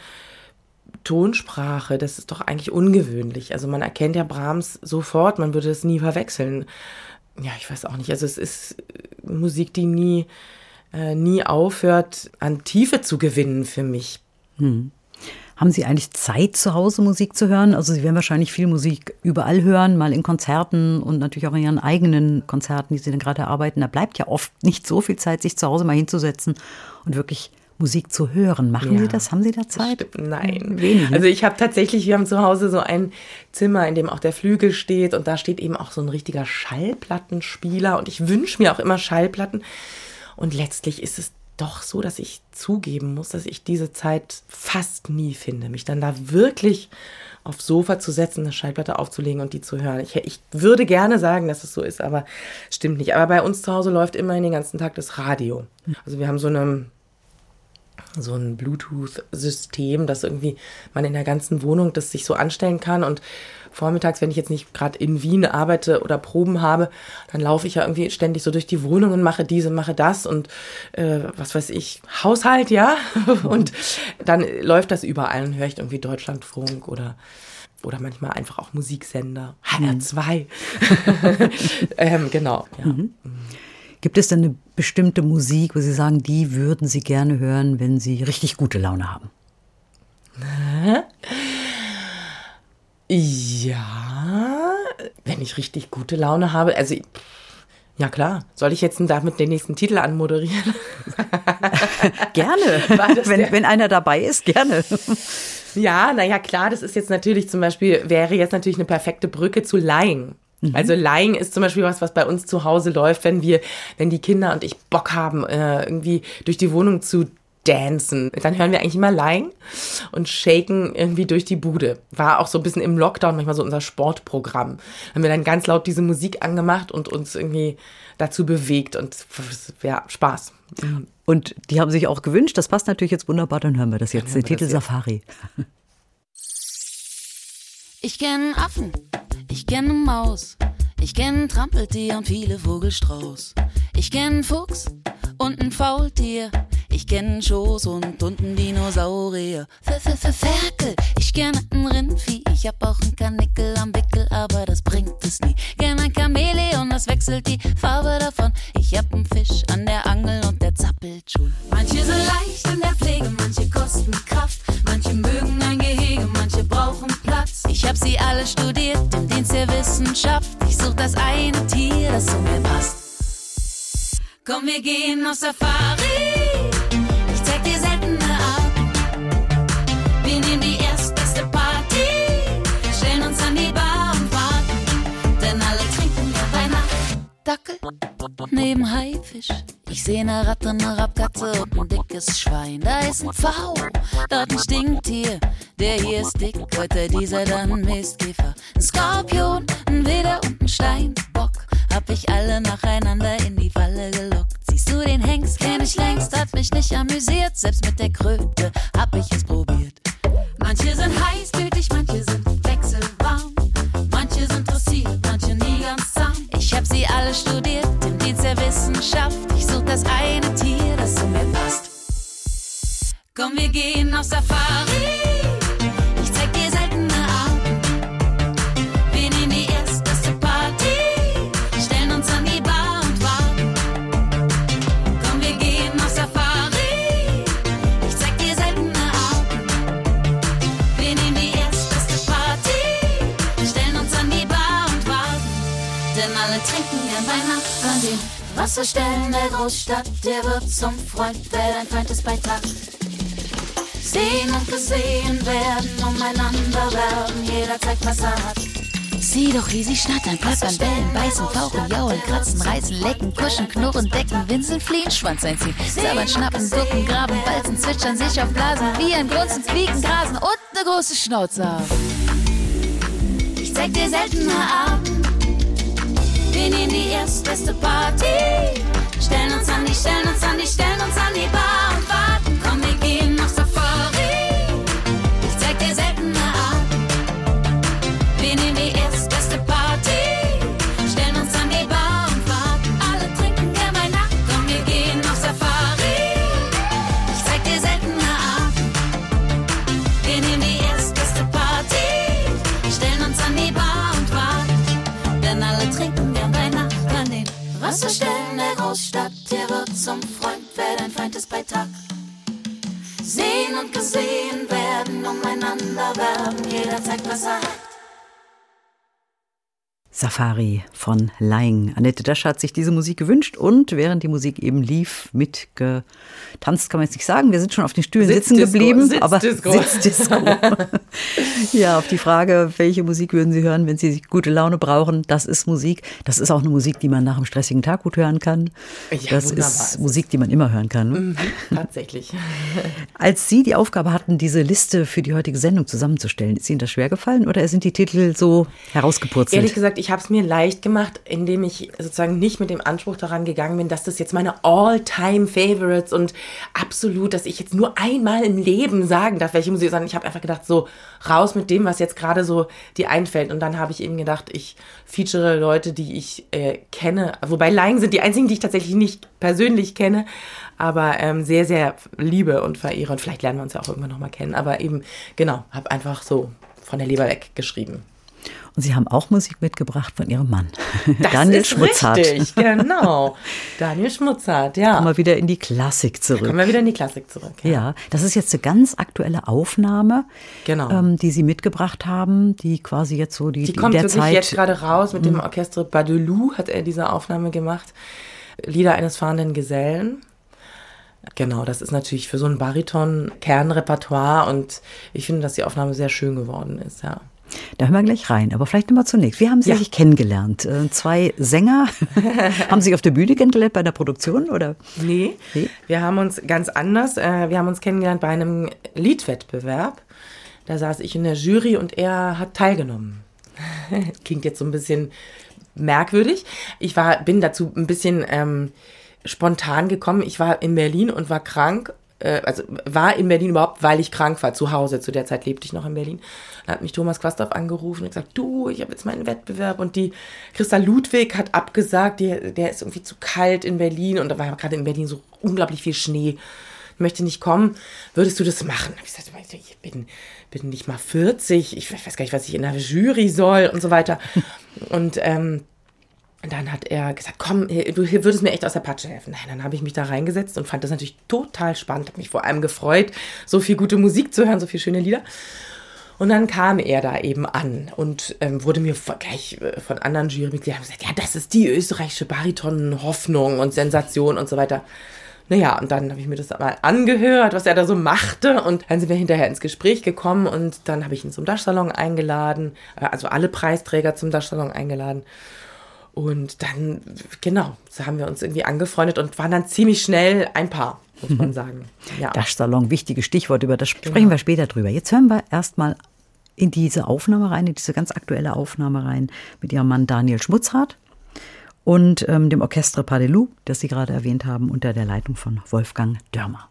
Tonsprache, das ist doch eigentlich ungewöhnlich. Also man erkennt ja Brahms sofort, man würde es nie verwechseln. Ja, ich weiß auch nicht. Also es ist Musik, die nie, äh, nie aufhört, an Tiefe zu gewinnen für mich. Hm. Haben Sie eigentlich Zeit, zu Hause Musik zu hören? Also Sie werden wahrscheinlich viel Musik überall hören, mal in Konzerten und natürlich auch in Ihren eigenen Konzerten, die Sie dann gerade arbeiten. Da bleibt ja oft nicht so viel Zeit, sich zu Hause mal hinzusetzen und wirklich Musik zu hören. Machen ja, Sie das? Haben Sie da Zeit? Nein. Wenig. Also ich habe tatsächlich, wir haben zu Hause so ein Zimmer, in dem auch der Flügel steht und da steht eben auch so ein richtiger Schallplattenspieler und ich wünsche mir auch immer Schallplatten. Und letztlich ist es doch so, dass ich zugeben muss, dass ich diese Zeit fast nie finde, mich dann da wirklich aufs Sofa zu setzen, eine Schallplatte aufzulegen und die zu hören. Ich, ich würde gerne sagen, dass es so ist, aber stimmt nicht. Aber bei uns zu Hause läuft immerhin den ganzen Tag das Radio. Also wir haben so eine so ein Bluetooth-System, dass irgendwie man in der ganzen Wohnung das sich so anstellen kann. Und vormittags, wenn ich jetzt nicht gerade in Wien arbeite oder Proben habe, dann laufe ich ja irgendwie ständig so durch die Wohnung und mache diese, mache das und äh, was weiß ich, Haushalt, ja. und dann läuft das überall und höre ich irgendwie Deutschlandfunk oder oder manchmal einfach auch Musiksender. HR2. ähm, genau. Ja. Mhm. Gibt es denn eine bestimmte Musik, wo Sie sagen, die würden Sie gerne hören, wenn Sie richtig gute Laune haben? Ja, wenn ich richtig gute Laune habe. Also, ja klar. Soll ich jetzt damit den nächsten Titel anmoderieren? gerne. Wenn, wenn einer dabei ist, gerne. Ja, naja, klar, das ist jetzt natürlich zum Beispiel, wäre jetzt natürlich eine perfekte Brücke zu Lying. Mhm. Also Lying ist zum Beispiel was, was bei uns zu Hause läuft, wenn wir, wenn die Kinder und ich Bock haben, äh, irgendwie durch die Wohnung zu dancen. Dann hören wir eigentlich immer Lying und shaken irgendwie durch die Bude. War auch so ein bisschen im Lockdown manchmal so unser Sportprogramm. Haben wir dann ganz laut diese Musik angemacht und uns irgendwie dazu bewegt und ja, Spaß. Und die haben sich auch gewünscht, das passt natürlich jetzt wunderbar, dann hören wir das jetzt, den Titel Safari. Ich kenne Affen kenne Maus, ich kenn Trampeltier und viele Vogelstrauß. Ich kenn Fuchs und ein Faultier. Ich kenn Schoß und, ein Dinosaurier. F -f -f Ferkel, ich kenn ein Rindvieh. Ich hab auch ein Kanickel am Wickel, aber das bringt es nie. Kenn ein Chamäleon, das wechselt die Farbe davon. Ich hab einen Fisch an der Angel und der zappelt schon. Manche sind leicht in der Pflege, manche kosten Kraft. Manche mögen ein Gehege, manche brauchen Platz. Ich hab sie alle studiert im Dienst der Wissenschaft. Ich such das eine Tier, das zu mir passt. Komm, wir gehen auf Safari. Wir die erstbeste Party. Stellen uns an die Bar und warten. Denn alle trinken ja Weihnachten. Dackel neben Haifisch. Ich seh ne Ratte, ne Raubkatze und ein dickes Schwein. Da ist ein Pfau, dort ein Stinktier. Der hier ist dick, heute dieser dann ein Mistkäfer. Ein Skorpion, ein Widder und ein Steinbock. Hab ich alle nacheinander in die Falle gelockt. Siehst du den Hengst, kenn ich längst, hat mich nicht amüsiert. Selbst mit der Kröte hab ich es probiert. Manche sind heißblütig, manche sind wechselwarm. Manche sind dressiert, manche nie ganz zahm. Ich hab sie alle studiert im Dienst der Wissenschaft. Ich such das eine Tier, das zu mir passt. Komm, wir gehen auf Safari. Wasserstellen der Großstadt. Der wird zum Freund, wer dein Feind ist bei Tag. Sehen und gesehen werden, umeinander werben. Jeder zeigt, was er hat. Sieh doch, wie sie schnattern, plappern, bellen, beißen, fauchen, jaulen, kratzen, reißen, lecken, kuschen, knurren, decken, winseln, fliehen, Schwanz einziehen, sabbern, schnappen, ducken, graben, balzen, zwitschern, sich auf Blasen, wiehern, grunzen, quieken, grasen und ne große Schnauze haben. Ich zeig dir seltene Arten. Wir nehmen die erstbeste Party. Stellen uns an die, stellen uns an die, stellen uns an die Bar Wasserstellen der Großstadt. Der wird zum Freund, wer dein Feind ist bei Tag. Sehen und gesehen werden, umeinander werben. Jeder zeigt, was er hat. Safari von Laing. Annette Dasche hat sich diese Musik gewünscht und während die Musik eben lief, mitgetanzt, kann man jetzt nicht sagen. Wir sind schon auf den Stühlen sitzen geblieben. Aber Sitzdisco. Ja, auf die Frage, welche Musik würden Sie hören, wenn Sie gute Laune brauchen? Das ist Musik. Das ist auch eine Musik, die man nach einem stressigen Tag gut hören kann. Ja, das wunderbar ist Musik, die man immer hören kann. Mhm, tatsächlich. Als Sie die Aufgabe hatten, diese Liste für die heutige Sendung zusammenzustellen, ist Ihnen das schwer gefallen oder sind die Titel so herausgepurzelt? Ehrlich gesagt, ich habe es mir leicht gemacht, indem ich sozusagen nicht mit dem Anspruch daran gegangen bin, dass das jetzt meine All-Time-Favorites und absolut, dass ich jetzt nur einmal im Leben sagen darf, welche Musik, sondern ich habe einfach gedacht, so raus mit dem, was jetzt gerade so dir einfällt. Und dann habe ich eben gedacht, ich feature Leute, die ich äh, kenne. Wobei Laien sind die einzigen, die ich tatsächlich nicht persönlich kenne, aber ähm, sehr, sehr liebe und verehre. Und vielleicht lernen wir uns ja auch irgendwann nochmal kennen. Aber eben, genau, habe einfach so von der Leber weg geschrieben. Und Sie haben auch Musik mitgebracht von Ihrem Mann, Das Daniel ist Schmutzhardt. Richtig, genau. Daniel Schmutzhardt, ja. Kommen wir wieder in die Klassik zurück. Kommen wir wieder in die Klassik zurück. Ja, das ist jetzt eine ganz aktuelle Aufnahme, Genau. ähm, die Sie mitgebracht haben, die quasi jetzt so die, Die die kommt wirklich Zeit. jetzt gerade raus mit dem Orchestre Badelou hat er diese Aufnahme gemacht. Lieder eines fahrenden Gesellen. Genau, das ist natürlich für so ein Bariton Kernrepertoire und ich finde, dass die Aufnahme sehr schön geworden ist, ja. Da hören wir gleich rein. Aber vielleicht nochmal zunächst. Wie haben Sie Ja. sich kennengelernt? Äh, zwei Sänger. haben Sie sich auf der Bühne kennengelernt bei der Produktion? Oder? Nee, Nee? wir haben uns ganz anders, äh, wir haben uns kennengelernt bei einem Liedwettbewerb. Da saß ich in der Jury und er hat teilgenommen. Klingt jetzt so ein bisschen merkwürdig. Ich war, bin dazu ein bisschen ähm, spontan gekommen. Ich war in Berlin und war krank. Äh, also war in Berlin überhaupt, weil ich krank war, zu Hause. Zu der Zeit lebte ich noch in Berlin. Da hat mich Thomas Quasthoff angerufen und gesagt, du, ich habe jetzt meinen Wettbewerb und die Christa Ludwig hat abgesagt, die, der ist irgendwie zu kalt in Berlin und da war gerade in Berlin so unglaublich viel Schnee. Ich möchte nicht kommen. Würdest du das machen? Hab ich gesagt, ich bin, bin nicht mal 40, ich weiß gar nicht, was ich in der Jury soll und so weiter. Und ähm, und dann hat er gesagt, komm, du würdest mir echt aus der Patsche helfen. Nein, dann habe ich mich da reingesetzt und fand das natürlich total spannend. Habe mich vor allem gefreut, so viel gute Musik zu hören, so viele schöne Lieder. Und dann kam er da eben an und ähm, wurde mir gleich äh, von anderen Jurymitgliedern gesagt, ja, das ist die österreichische Bariton-Hoffnung und Sensation und so weiter. Naja, und dann habe ich mir das mal angehört, was er da so machte. Und dann sind wir hinterher ins Gespräch gekommen und dann habe ich ihn zum Daschsalon eingeladen, äh, also alle Preisträger zum Daschsalon eingeladen. Und dann, genau, so haben wir uns irgendwie angefreundet und waren dann ziemlich schnell ein Paar, muss man sagen. Ja. Daschsalon, wichtiges Stichwort, über das sprechen genau. wir später drüber. Jetzt hören wir erstmal in diese Aufnahme rein, in diese ganz aktuelle Aufnahme rein mit ihrem Mann Daniel Schmutzhardt und ähm, dem Orchestre Padelou, das Sie gerade erwähnt haben, unter der Leitung von Wolfgang Dörmer.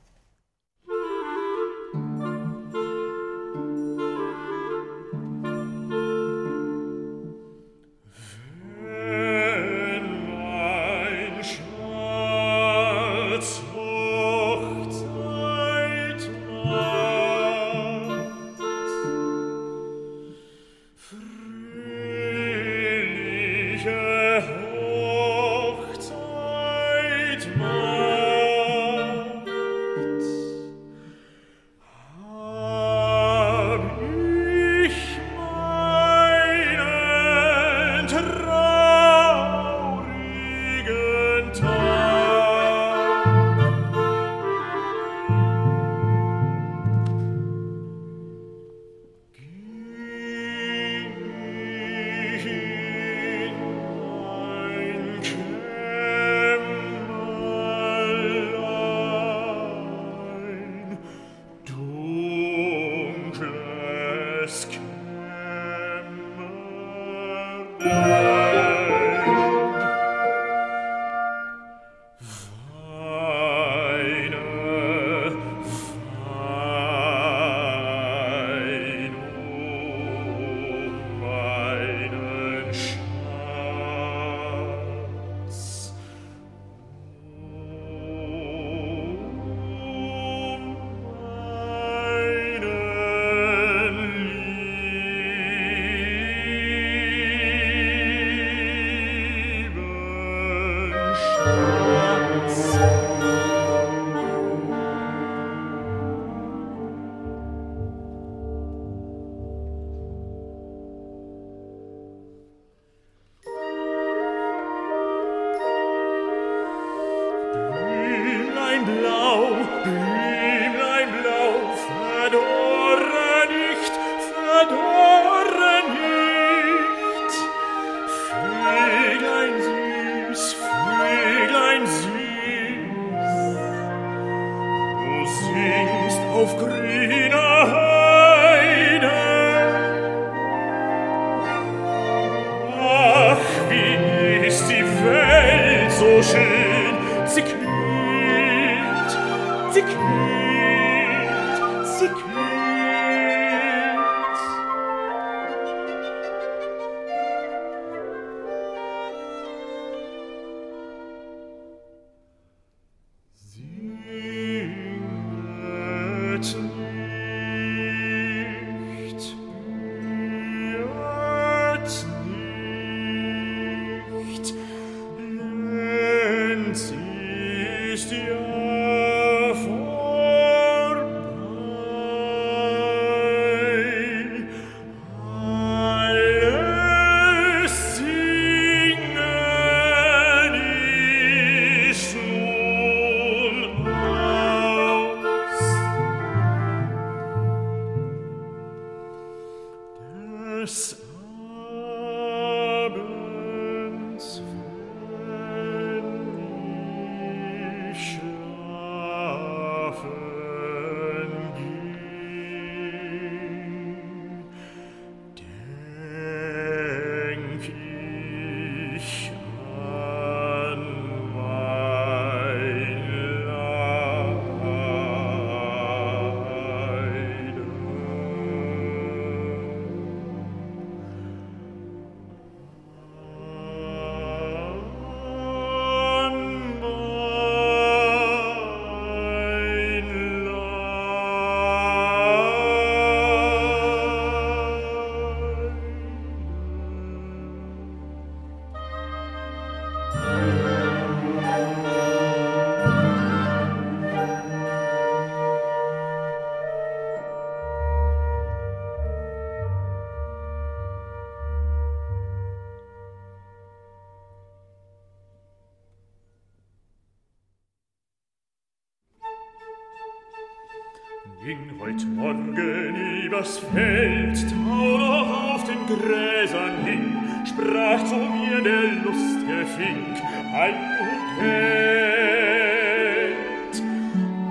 Ging heut Morgen übers Feld, tau auf den Gräsern hin, sprach zu mir der lustige Fink, ein und Geld.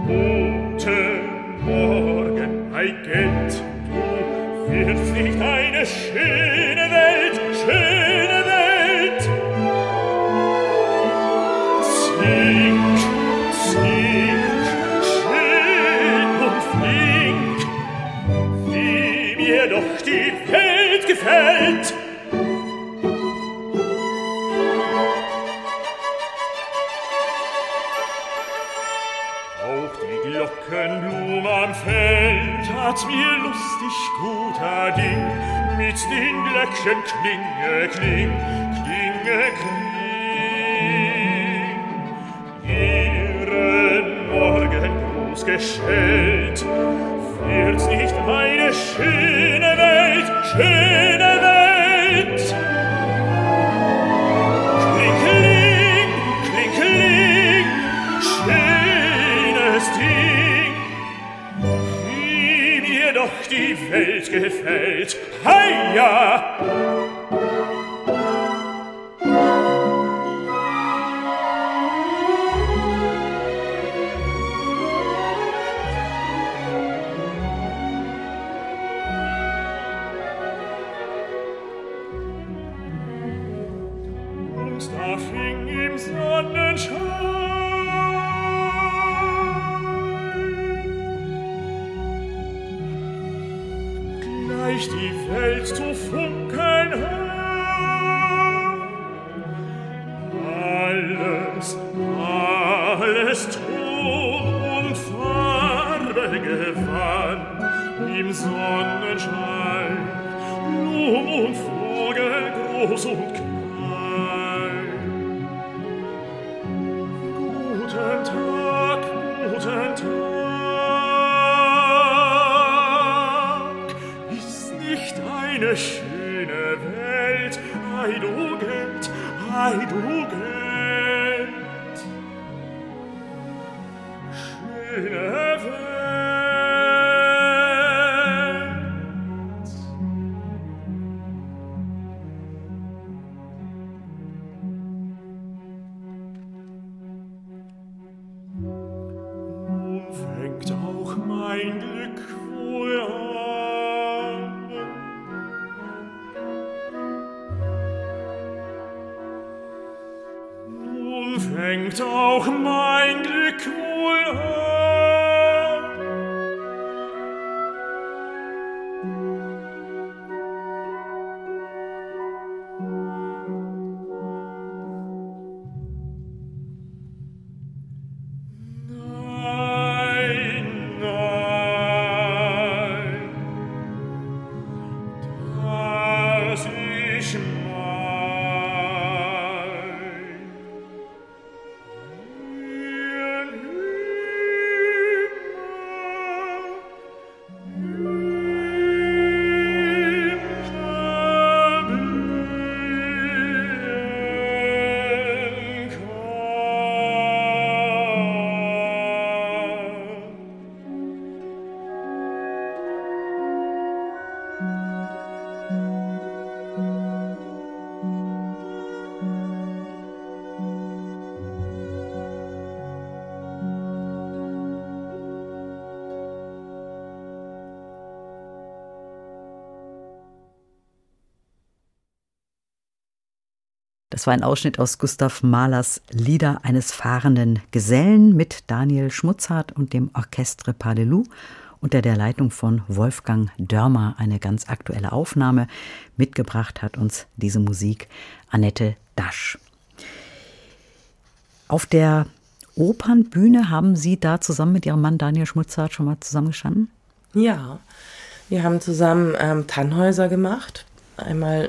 Guten Morgen, ei Geld, du wirst nicht eine schöne gefällt. Auch die Glockenblum am Feld hat mir lustig guter Ding mit den Glöckchen klinge, kling, klinge, kling. Ihren Morgengruß geschellt, wird's nicht eine schöne Welt, schöne Welt? Kling, kling, schönes Ding, wie mir doch die Welt gefällt. Heia! Das war ein Ausschnitt aus Gustav Mahlers Lieder eines fahrenden Gesellen mit Daniel Schmutzhardt und dem Orchestre Padelou unter der Leitung von Wolfgang Dörmer. Eine ganz aktuelle Aufnahme. Mitgebracht hat uns diese Musik Annette Dasch. Auf der Opernbühne haben Sie da zusammen mit Ihrem Mann Daniel Schmutzhardt schon mal zusammengestanden? Ja, wir haben zusammen ähm, Tannhäuser gemacht. Einmal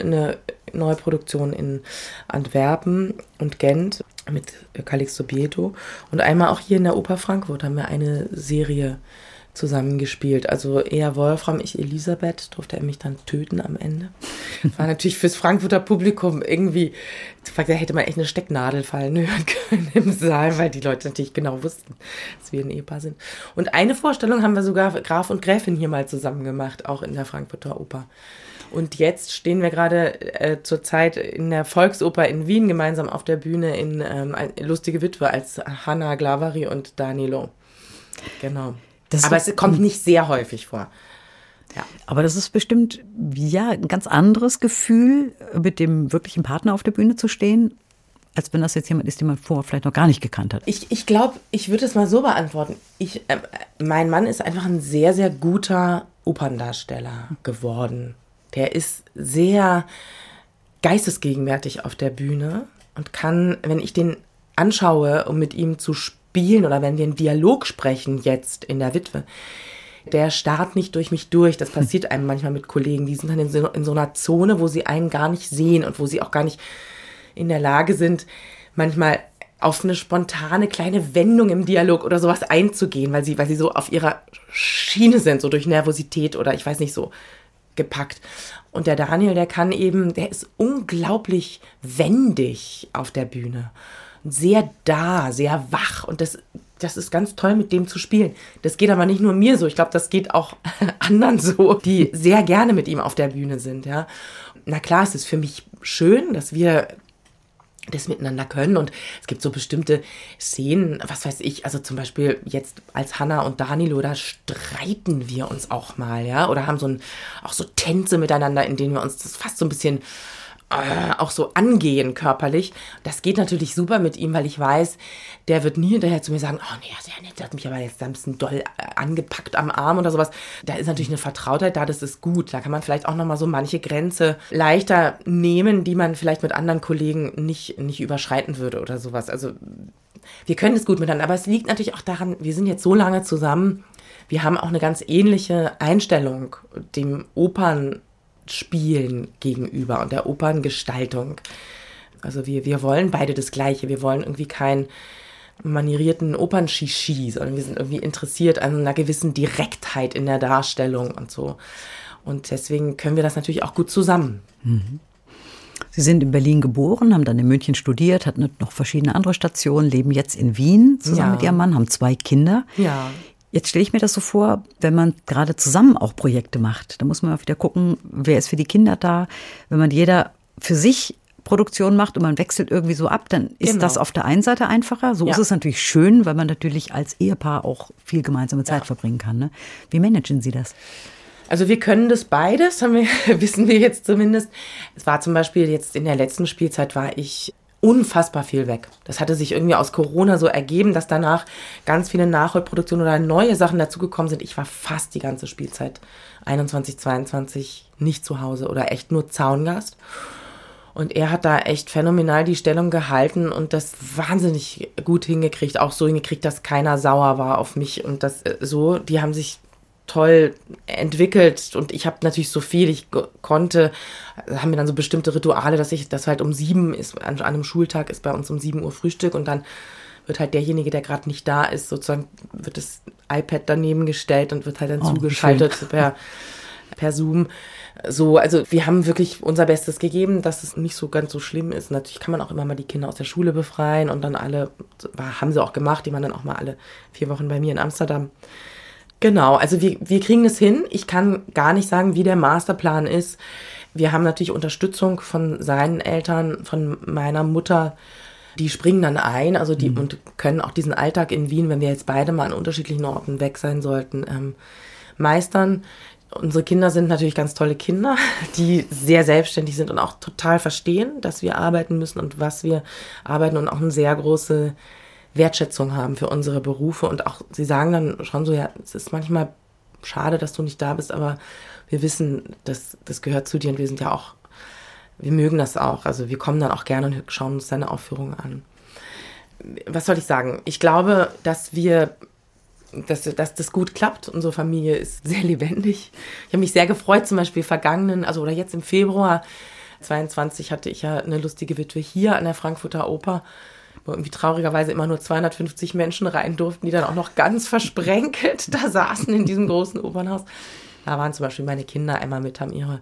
eine Neuproduktion in Antwerpen und Gent mit Calixto Bieto. Und einmal auch hier in der Oper Frankfurt haben wir eine Serie zusammengespielt. Also eher Wolfram, ich Elisabeth, durfte er mich dann töten am Ende. War natürlich fürs Frankfurter Publikum irgendwie, da hätte man echt eine Stecknadel fallen hören können im Saal, weil die Leute natürlich genau wussten, dass wir ein Ehepaar sind. Und eine Vorstellung haben wir sogar Graf und Gräfin hier mal zusammen gemacht, auch in der Frankfurter Oper. Und jetzt stehen wir gerade äh, zurzeit in der Volksoper in Wien gemeinsam auf der Bühne in ähm, Lustige Witwe als Hanna Glavari und Danilo. Genau. Das Aber es kommt nicht sehr häufig vor. Ja. Aber das ist bestimmt ja ein ganz anderes Gefühl, mit dem wirklichen Partner auf der Bühne zu stehen, als wenn das jetzt jemand ist, den man vorher vielleicht noch gar nicht gekannt hat. Ich, ich glaube, ich würde es mal so beantworten. Ich, äh, mein Mann ist einfach ein sehr, sehr guter Operndarsteller geworden. Der ist sehr geistesgegenwärtig auf der Bühne und kann, wenn ich den anschaue, um mit ihm zu spielen oder wenn wir einen Dialog sprechen jetzt in der Witwe, der starrt nicht durch mich durch. Das passiert einem manchmal mit Kollegen. Die sind dann in so, in so einer Zone, wo sie einen gar nicht sehen und wo sie auch gar nicht in der Lage sind, manchmal auf eine spontane kleine Wendung im Dialog oder sowas einzugehen, weil sie, weil sie so auf ihrer Schiene sind, so durch Nervosität oder ich weiß nicht so gepackt. Und der Daniel, der kann eben, der ist unglaublich wendig auf der Bühne. Sehr da, sehr wach. Und das, das ist ganz toll, mit dem zu spielen. Das geht aber nicht nur mir so. Ich glaube, das geht auch anderen so, die sehr gerne mit ihm auf der Bühne sind, ja. Na klar, es ist für mich schön, dass wir das miteinander können. Und es gibt so bestimmte Szenen, was weiß ich, also zum Beispiel jetzt als Hannah und Danilo, da streiten wir uns auch mal, ja, oder haben so ein, auch so Tänze miteinander, in denen wir uns das fast so ein bisschen äh, auch so angehen körperlich. Das geht natürlich super mit ihm, weil ich weiß, der wird nie hinterher zu mir sagen, oh nee, sehr nett, der hat mich aber jetzt ein bisschen doll äh, angepackt am Arm oder sowas. Da ist natürlich eine Vertrautheit da, das ist gut. Da kann man vielleicht auch nochmal so manche Grenze leichter nehmen, die man vielleicht mit anderen Kollegen nicht, nicht überschreiten würde oder sowas. Also wir können es gut miteinander, aber es liegt natürlich auch daran, wir sind jetzt so lange zusammen, wir haben auch eine ganz ähnliche Einstellung dem Opern Spielen gegenüber und der Operngestaltung. Also wir, wir wollen beide das Gleiche. Wir wollen irgendwie keinen manierierten Opernshishi, sondern wir sind irgendwie interessiert an einer gewissen Direktheit in der Darstellung und so. Und deswegen können wir das natürlich auch gut zusammen. Mhm. Sie sind in Berlin geboren, haben dann in München studiert, hatten noch verschiedene andere Stationen, leben jetzt in Wien zusammen ja. mit ihrem Mann, haben zwei Kinder. Ja. Jetzt stelle ich mir das so vor, wenn man gerade zusammen auch Projekte macht, da muss man auch wieder gucken, wer ist für die Kinder da. Wenn man jeder für sich Produktion macht und man wechselt irgendwie so ab, dann ist genau. das auf der einen Seite einfacher. So ja. ist es natürlich schön, weil man natürlich als Ehepaar auch viel gemeinsame Zeit ja. verbringen kann. Ne? Wie managen Sie das? Also wir können das beides, wir, wissen wir jetzt zumindest. Es war zum Beispiel jetzt in der letzten Spielzeit war ich unfassbar viel weg. Das hatte sich irgendwie aus Corona so ergeben, dass danach ganz viele Nachholproduktionen oder neue Sachen dazugekommen sind. Ich war fast die ganze Spielzeit 21, 22 nicht zu Hause oder echt nur Zaungast. Und er hat da echt phänomenal die Stellung gehalten und das wahnsinnig gut hingekriegt. Auch so hingekriegt, dass keiner sauer war auf mich und das äh, so. Die haben sich toll entwickelt und ich habe natürlich so viel ich konnte, haben wir dann so bestimmte Rituale, dass ich, das halt um sieben ist, an, einem Schultag ist bei uns um sieben Uhr Frühstück und dann wird halt derjenige, der gerade nicht da ist, sozusagen wird das iPad daneben gestellt und wird halt dann oh, zugeschaltet per, per Zoom. So, also wir haben wirklich unser Bestes gegeben, dass es nicht so ganz so schlimm ist. Natürlich kann man auch immer mal die Kinder aus der Schule befreien und dann alle, haben sie auch gemacht, die waren dann auch mal alle vier Wochen bei mir in Amsterdam. Genau, also wir, wir kriegen es hin. Ich kann gar nicht sagen, wie der Masterplan ist. Wir haben natürlich Unterstützung von seinen Eltern, von meiner Mutter. Die springen dann ein, also die mhm. und können auch diesen Alltag in Wien, wenn wir jetzt beide mal an unterschiedlichen Orten weg sein sollten, ähm, meistern. Unsere Kinder sind natürlich ganz tolle Kinder, die sehr selbstständig sind und auch total verstehen, dass wir arbeiten müssen und was wir arbeiten und auch eine sehr große Wertschätzung haben für unsere Berufe und auch, sie sagen dann schon so, ja, es ist manchmal schade, dass du nicht da bist, aber wir wissen, dass das gehört zu dir und wir sind ja auch, wir mögen das auch. Also wir kommen dann auch gerne und schauen uns deine Aufführungen an. Was soll ich sagen? Ich glaube, dass wir, dass, dass das gut klappt. Unsere Familie ist sehr lebendig. Ich habe mich sehr gefreut, zum Beispiel vergangenen, also oder jetzt im Februar 22 hatte ich ja eine lustige Witwe hier an der Frankfurter Oper wo irgendwie traurigerweise immer nur 250 Menschen rein durften, die dann auch noch ganz versprenkelt da saßen in diesem großen Opernhaus. Da waren zum Beispiel meine Kinder einmal mit, haben ihre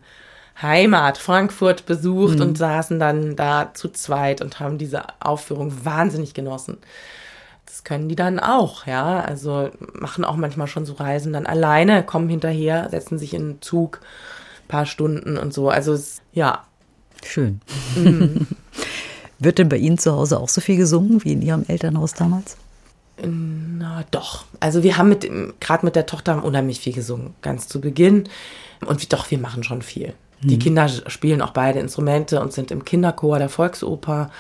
Heimat Frankfurt besucht mhm. und saßen dann da zu zweit und haben diese Aufführung wahnsinnig genossen. Das können die dann auch, ja. Also machen auch manchmal schon so Reisen dann alleine, kommen hinterher, setzen sich in den Zug, paar Stunden und so. Also ja. Schön. Mhm. Wird denn bei Ihnen zu Hause auch so viel gesungen wie in Ihrem Elternhaus damals? Na doch. Also wir haben mit gerade mit der Tochter unheimlich viel gesungen, ganz zu Beginn. Und doch, wir machen schon viel. Die mhm. Kinder spielen auch beide Instrumente und sind im Kinderchor der Volksoper.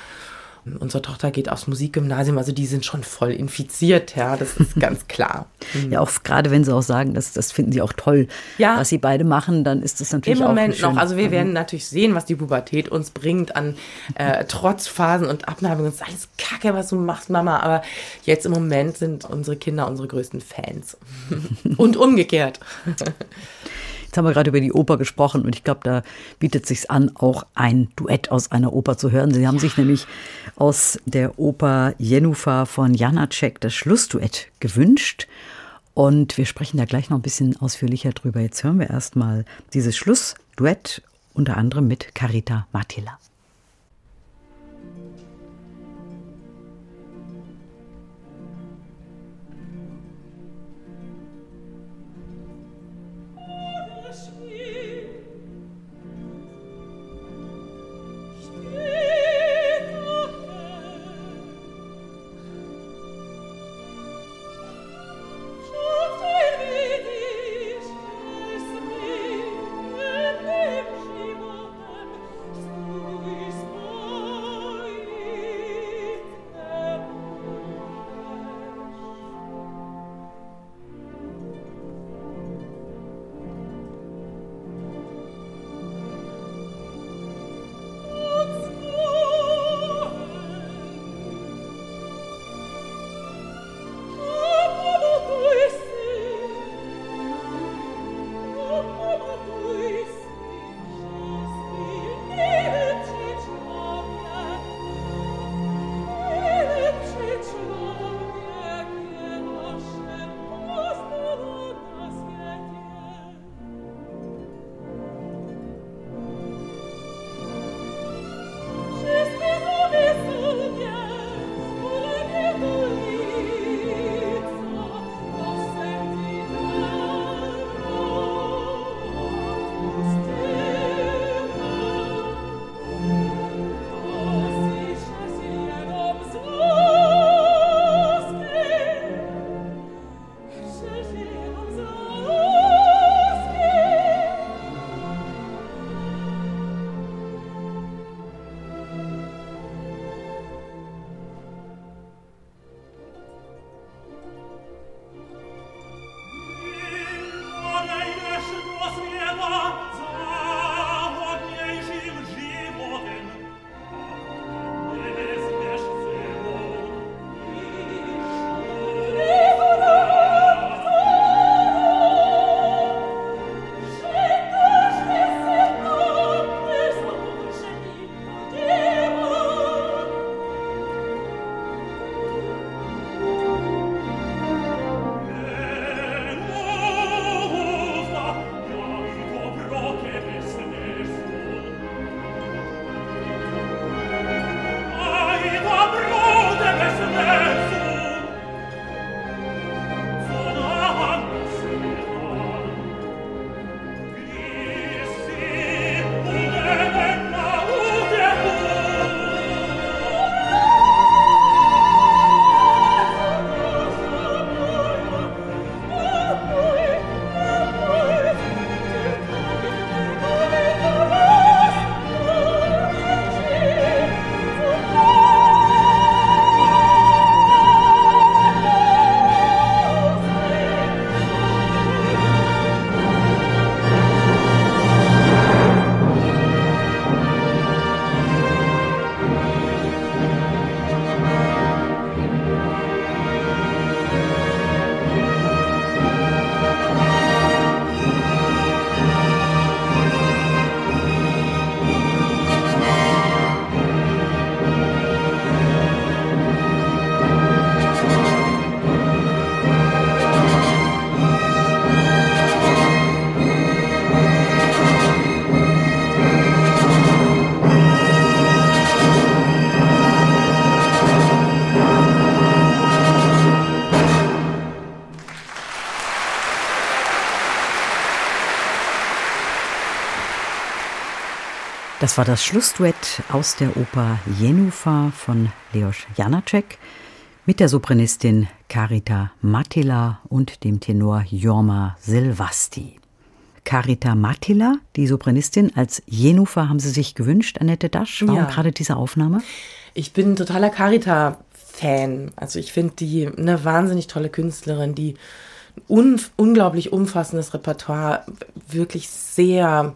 Unsere Tochter geht aufs Musikgymnasium, also die sind schon voll infiziert, ja, das ist ganz klar. Ja, auch gerade wenn sie auch sagen, das, das finden sie auch toll, ja. was sie beide machen, dann ist das natürlich Im auch Moment noch, also wir werden natürlich sehen, was die Pubertät uns bringt an äh, Trotzphasen und Abnabelungen. Das ist alles Kacke, was du machst, Mama, aber jetzt im Moment sind unsere Kinder unsere größten Fans. und umgekehrt. Jetzt haben wir gerade über die Oper gesprochen und ich glaube, da bietet sich an, auch ein Duett aus einer Oper zu hören. Sie haben sich nämlich aus der Oper Jenufa von Janacek das Schlussduett gewünscht. Und wir sprechen da gleich noch ein bisschen ausführlicher drüber. Jetzt hören wir erstmal dieses Schlussduett unter anderem mit Carita Martilla. War das Schlussduett aus der Oper Jenufa von Leos Janacek mit der Sopranistin Carita Mattila und dem Tenor Jorma Silvasti. Carita Mattila, die Sopranistin, als Jenufa haben Sie sich gewünscht, Annette Dasch. Warum Ja. gerade diese Aufnahme? Ich bin ein totaler Carita-Fan. Also ich finde die eine wahnsinnig tolle Künstlerin, die ein un unglaublich umfassendes Repertoire wirklich sehr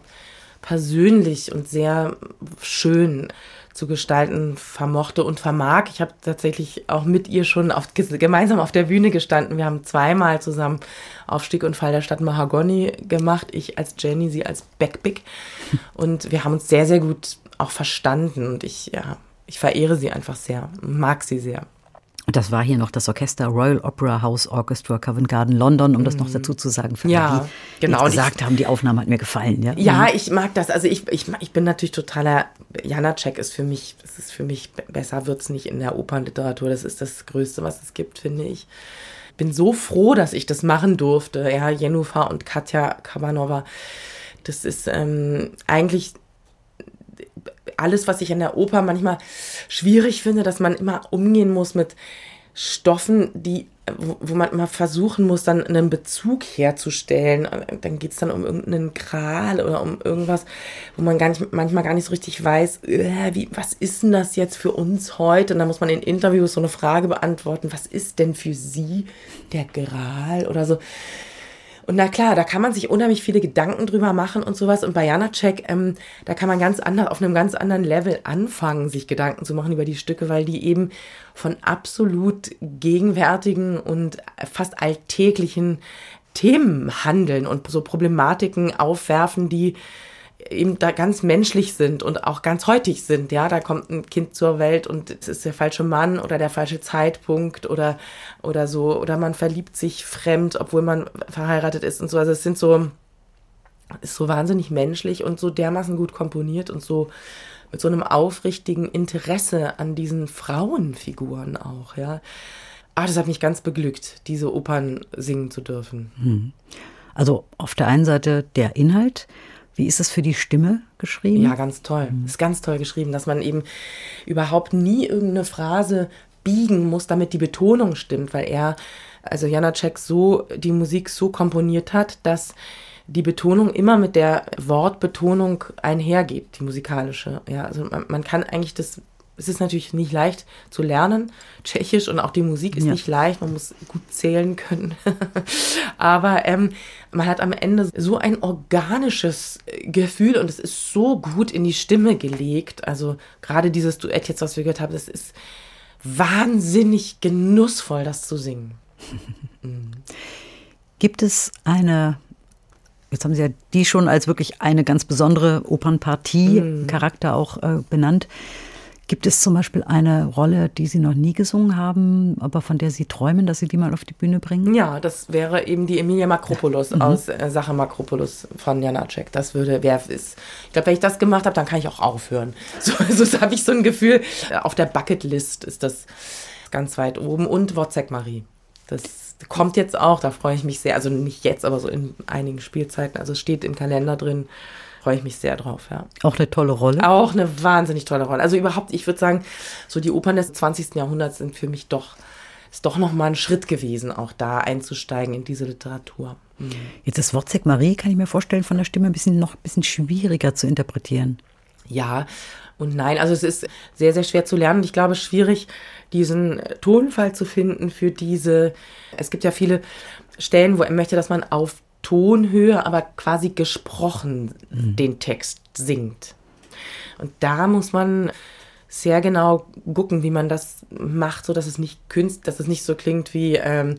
persönlich und sehr schön zu gestalten vermochte und vermag. Ich habe tatsächlich auch mit ihr schon auf, gemeinsam auf der Bühne gestanden. Wir haben zweimal zusammen Aufstieg und Fall der Stadt Mahagoni gemacht. Ich als Jenny, sie als Backpick. Und wir haben uns sehr, sehr gut auch verstanden. Und ich, ja, ich verehre sie einfach sehr, mag sie sehr. Und das war hier noch das Orchester Royal Opera House Orchestra Covent Garden London, um das noch dazu zu sagen. Für Mhm. Ja, die genau. jetzt Und ich- gesagt haben, die Aufnahme hat mir gefallen. Ja, Ja, ich mag das. Also ich, ich, ich bin natürlich totaler, Janacek ist für mich, das ist für mich, besser wird's nicht in der Opernliteratur. Das ist das Größte, was es gibt, finde ich. Bin so froh, dass ich das machen durfte. Ja, Jenufa und Katja Kabanova. Das ist ähm, eigentlich alles, was ich in der Oper manchmal schwierig finde, dass man immer umgehen muss mit Stoffen, die, wo, man immer versuchen muss, dann einen Bezug herzustellen. Dann geht es dann um irgendeinen Gral oder um irgendwas, wo man gar nicht, manchmal gar nicht so richtig weiß, äh, wie, was ist denn das jetzt für uns heute? Und dann muss man in Interviews so eine Frage beantworten, was ist denn für Sie der Gral oder so. Und na klar, da kann man sich unheimlich viele Gedanken drüber machen und sowas. Und bei Janacek, ähm, da kann man ganz anders, auf einem ganz anderen Level anfangen, sich Gedanken zu machen über die Stücke, weil die eben von absolut gegenwärtigen und fast alltäglichen Themen handeln und so Problematiken aufwerfen, die eben da ganz menschlich sind und auch ganz heutig sind. Ja, da kommt ein Kind zur Welt und es ist der falsche Mann oder der falsche Zeitpunkt oder, oder so. Oder man verliebt sich fremd, obwohl man verheiratet ist und so. Also es sind so, ist so wahnsinnig menschlich und so dermaßen gut komponiert und so mit so einem aufrichtigen Interesse an diesen Frauenfiguren auch, ja. Ah, das hat mich ganz beglückt, diese Opern singen zu dürfen. Also auf der einen Seite der Inhalt. Wie ist es für die Stimme geschrieben? Ja, ganz toll. Ist ganz toll geschrieben, dass man eben überhaupt nie irgendeine Phrase biegen muss, damit die Betonung stimmt, weil er, also Janacek, so die Musik so komponiert hat, dass die Betonung immer mit der Wortbetonung einhergeht, die musikalische. Ja, also man, man kann eigentlich das, es ist natürlich nicht leicht zu lernen, Tschechisch und auch die Musik ist Ja. nicht leicht, man muss gut zählen können. Aber ähm, man hat am Ende so ein organisches äh, Gefühl und es ist so gut in die Stimme gelegt. Also gerade dieses Duett jetzt, was wir gehört haben, das ist wahnsinnig genussvoll, das zu singen. Gibt es eine, jetzt haben Sie ja die schon als wirklich eine ganz besondere Opernpartie, Mhm. Charakter auch äh, benannt. Gibt es zum Beispiel eine Rolle, die Sie noch nie gesungen haben, aber von der Sie träumen, dass Sie die mal auf die Bühne bringen? Ja, das wäre eben die Emilia Makropoulos aus äh, Sache Makropoulos von Janacek. Das würde, wer ist. Ich glaube, wenn ich das gemacht habe, dann kann ich auch aufhören. So, so habe ich so ein Gefühl. Äh, Auf der Bucketlist ist das ganz weit oben. Und Wozzeck Marie. Das kommt jetzt auch, da freue ich mich sehr. Also nicht jetzt, aber so in einigen Spielzeiten. Also steht im Kalender drin. Freue ich mich sehr drauf, ja. Auch eine tolle Rolle. Auch eine wahnsinnig tolle Rolle. Also überhaupt, ich würde sagen, so die Opern des 20. Jahrhunderts sind für mich doch, ist doch nochmal ein Schritt gewesen, auch da einzusteigen in diese Literatur. Mhm. Jetzt ist Wozzeck Marie, kann ich mir vorstellen, von der Stimme ein bisschen noch ein bisschen schwieriger zu interpretieren. Ja und nein, also es ist sehr, sehr schwer zu lernen. Und Ich glaube, schwierig, diesen Tonfall zu finden für diese, es gibt ja viele Stellen, wo er möchte, dass man auf Tonhöhe, aber quasi gesprochen den Text singt. Und da muss man sehr genau gucken, wie man das macht, so dass es nicht künst, dass es nicht so klingt wie ähm,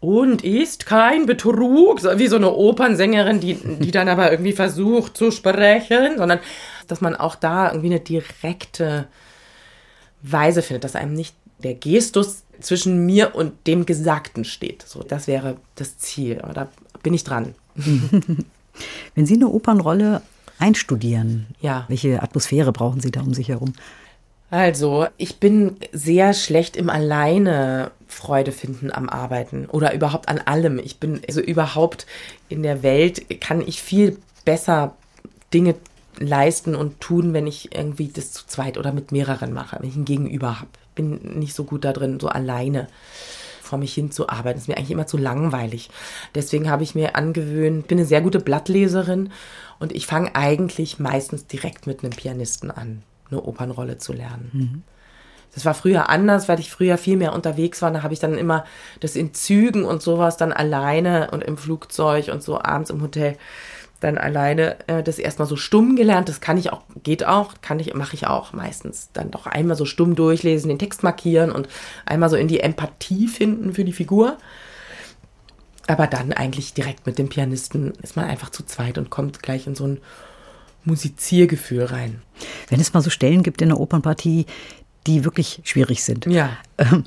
und ist kein Betrug, wie so eine Opernsängerin, die, die dann aber irgendwie versucht zu sprechen, sondern dass man auch da irgendwie eine direkte Weise findet, dass einem nicht der Gestus zwischen mir und dem Gesagten steht. So, das wäre das Ziel. Aber da bin ich dran. Wenn Sie eine Opernrolle einstudieren, Ja. welche Atmosphäre brauchen Sie da um sich herum? Also, ich bin sehr schlecht im Alleine Freude finden am Arbeiten oder überhaupt an allem. Ich bin, also überhaupt in der Welt kann ich viel besser Dinge leisten und tun, wenn ich irgendwie das zu zweit oder mit mehreren mache, wenn ich ein Gegenüber habe. Bin nicht so gut da drin, so alleine vor mich hin zu arbeiten. Das ist mir eigentlich immer zu langweilig. Deswegen habe ich mir angewöhnt, bin eine sehr gute Blattleserin und ich fange eigentlich meistens direkt mit einem Pianisten an, eine Opernrolle zu lernen. Mhm. Das war früher anders, weil ich früher viel mehr unterwegs war. Da habe ich dann immer das in Zügen und sowas dann alleine und im Flugzeug und so abends im Hotel dann alleine äh, das erstmal so stumm gelernt. Das kann ich auch, geht auch, kann ich, mache ich auch meistens. Dann doch einmal so stumm durchlesen, den Text markieren und einmal so in die Empathie finden für die Figur. Aber dann eigentlich direkt mit dem Pianisten ist man einfach zu zweit und kommt gleich in so ein Musiziergefühl rein. Wenn es mal so Stellen gibt in der Opernpartie, die wirklich schwierig sind. Ja. Ähm,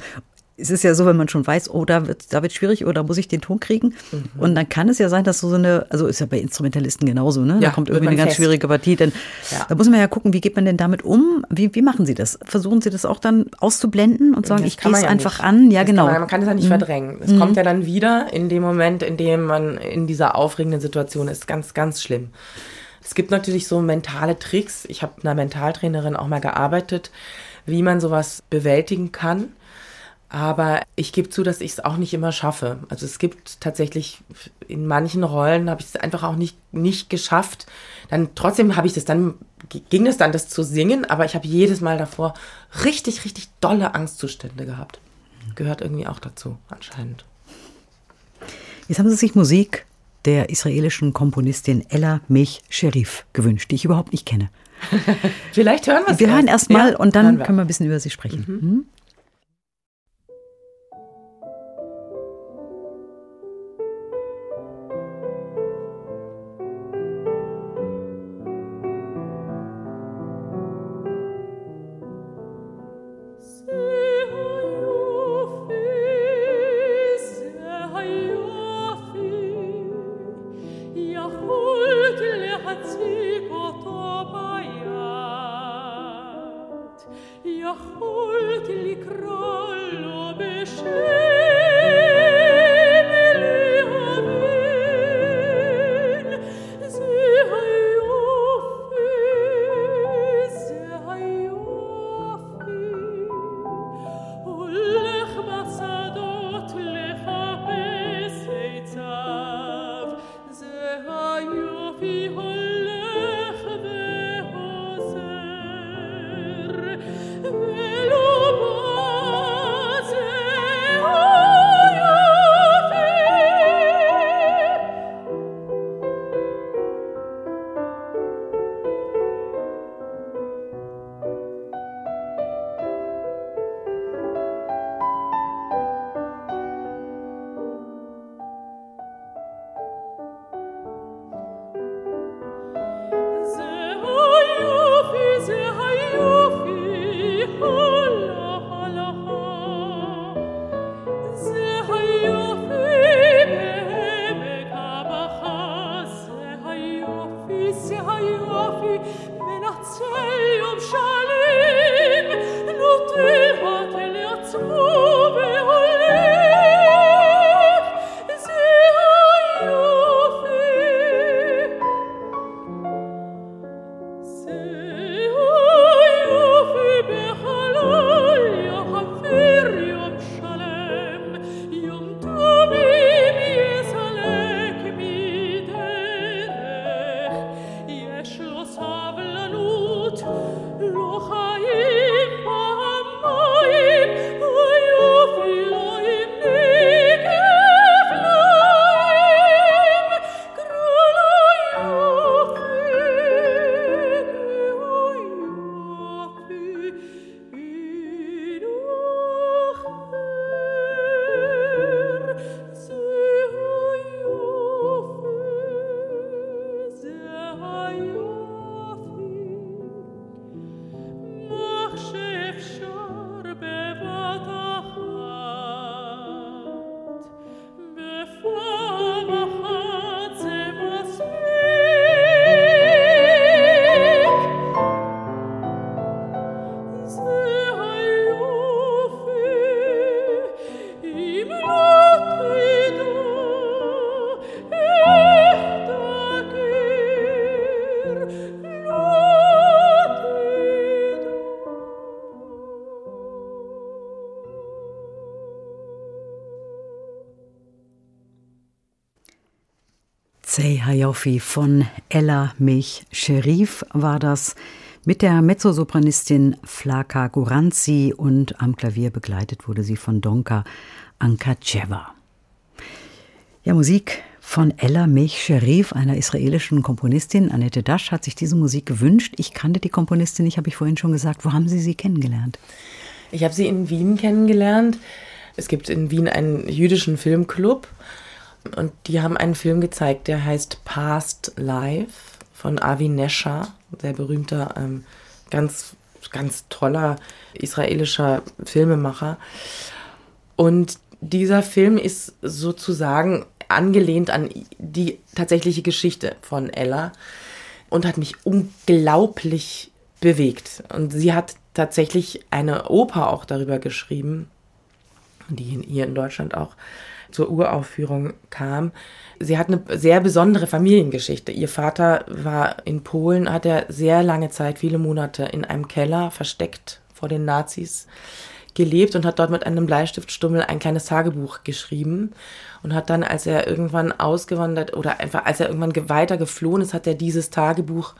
es ist ja so, wenn man schon weiß, oh, da wird da wird schwierig oder muss ich den Ton kriegen. Mhm. Und dann kann es ja sein, dass so eine, also ist ja bei Instrumentalisten genauso, ne? Ja, da kommt irgendwie eine ganz fest. schwierige Partie. Denn ja. da muss man ja gucken, wie geht man denn damit um? Wie, wie machen Sie das? Versuchen Sie das auch dann auszublenden und sagen, das ich gehe es ja einfach nicht. an? Ja, das genau. Kann man, man, kann es ja nicht mhm. verdrängen. Es mhm. kommt ja dann wieder in dem Moment, in dem man in dieser aufregenden Situation ist. Ganz, ganz schlimm. Es gibt natürlich so mentale Tricks. Ich habe mit einer Mentaltrainerin auch mal gearbeitet wie man sowas bewältigen kann. Aber ich gebe zu, dass ich es auch nicht immer schaffe. Also es gibt tatsächlich in manchen Rollen habe ich es einfach auch nicht, nicht geschafft. Dann trotzdem habe ich das dann, ging es dann, das zu singen, aber ich habe jedes Mal davor richtig, richtig dolle Angstzustände gehabt. Gehört irgendwie auch dazu, anscheinend. Jetzt haben Sie sich Musik der israelischen Komponistin Ella Mech Sherif gewünscht, die ich überhaupt nicht kenne. Vielleicht hören wir es. Wir hören erst mal ja, und dann wir. können wir ein bisschen über sie sprechen. Mhm. Say Hayofi von Ella Mich Sherif war das mit der Mezzosopranistin Flaka Guranzi und am Klavier begleitet wurde sie von Donka Ankacheva. Ja, Musik von Ella Mech Sherif, einer israelischen Komponistin. Annette Dasch hat sich diese Musik gewünscht. Ich kannte die Komponistin nicht, habe ich vorhin schon gesagt. Wo haben Sie sie kennengelernt? Ich habe sie in Wien kennengelernt. Es gibt in Wien einen jüdischen Filmclub und die haben einen Film gezeigt, der heißt Past Life von Avi Nesha, sehr berühmter, ähm, ganz, ganz toller israelischer Filmemacher. Und dieser Film ist sozusagen angelehnt an die tatsächliche Geschichte von Ella und hat mich unglaublich bewegt. Und sie hat tatsächlich eine Oper auch darüber geschrieben, die hier in Deutschland auch zur Uraufführung kam. Sie hat eine sehr besondere Familiengeschichte. Ihr Vater war in Polen, hat er sehr lange Zeit, viele Monate in einem Keller versteckt vor den Nazis gelebt und hat dort mit einem Bleistiftstummel ein kleines Tagebuch geschrieben und hat dann, als er irgendwann ausgewandert oder einfach als er irgendwann weiter geflohen ist, hat er dieses Tagebuch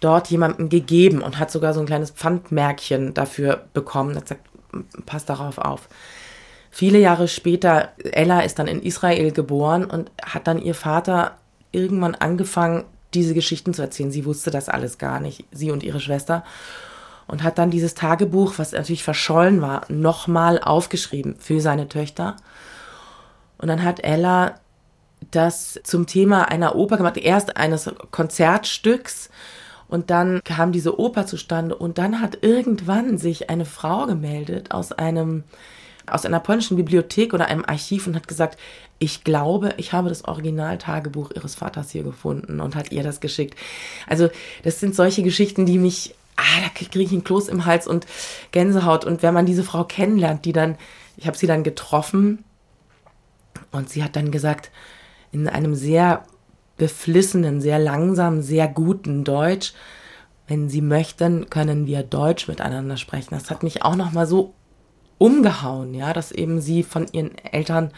dort jemandem gegeben und hat sogar so ein kleines Pfandmärkchen dafür bekommen. Er hat gesagt, passt darauf auf. Viele Jahre später, Ella ist dann in Israel geboren und hat dann ihr Vater irgendwann angefangen, diese Geschichten zu erzählen. Sie wusste das alles gar nicht, sie und ihre Schwester. Und hat dann dieses Tagebuch, was natürlich verschollen war, nochmal aufgeschrieben für seine Töchter. Und dann hat Ella das zum Thema einer Oper gemacht, erst eines Konzertstücks und dann kam diese Oper zustande und dann hat irgendwann sich eine Frau gemeldet aus einem aus einer polnischen Bibliothek oder einem Archiv und hat gesagt, ich glaube, ich habe das Originaltagebuch ihres Vaters hier gefunden und hat ihr das geschickt. Also das sind solche Geschichten, die mich, ah, da kriege ich einen Kloß im Hals und Gänsehaut. Und wenn man diese Frau kennenlernt, die dann, ich habe sie dann getroffen und sie hat dann gesagt, in einem sehr beflissenen, sehr langsamen, sehr guten Deutsch, wenn Sie möchten, können wir Deutsch miteinander sprechen. Das hat mich auch noch mal so umgehauen, ja, dass eben sie von ihren Eltern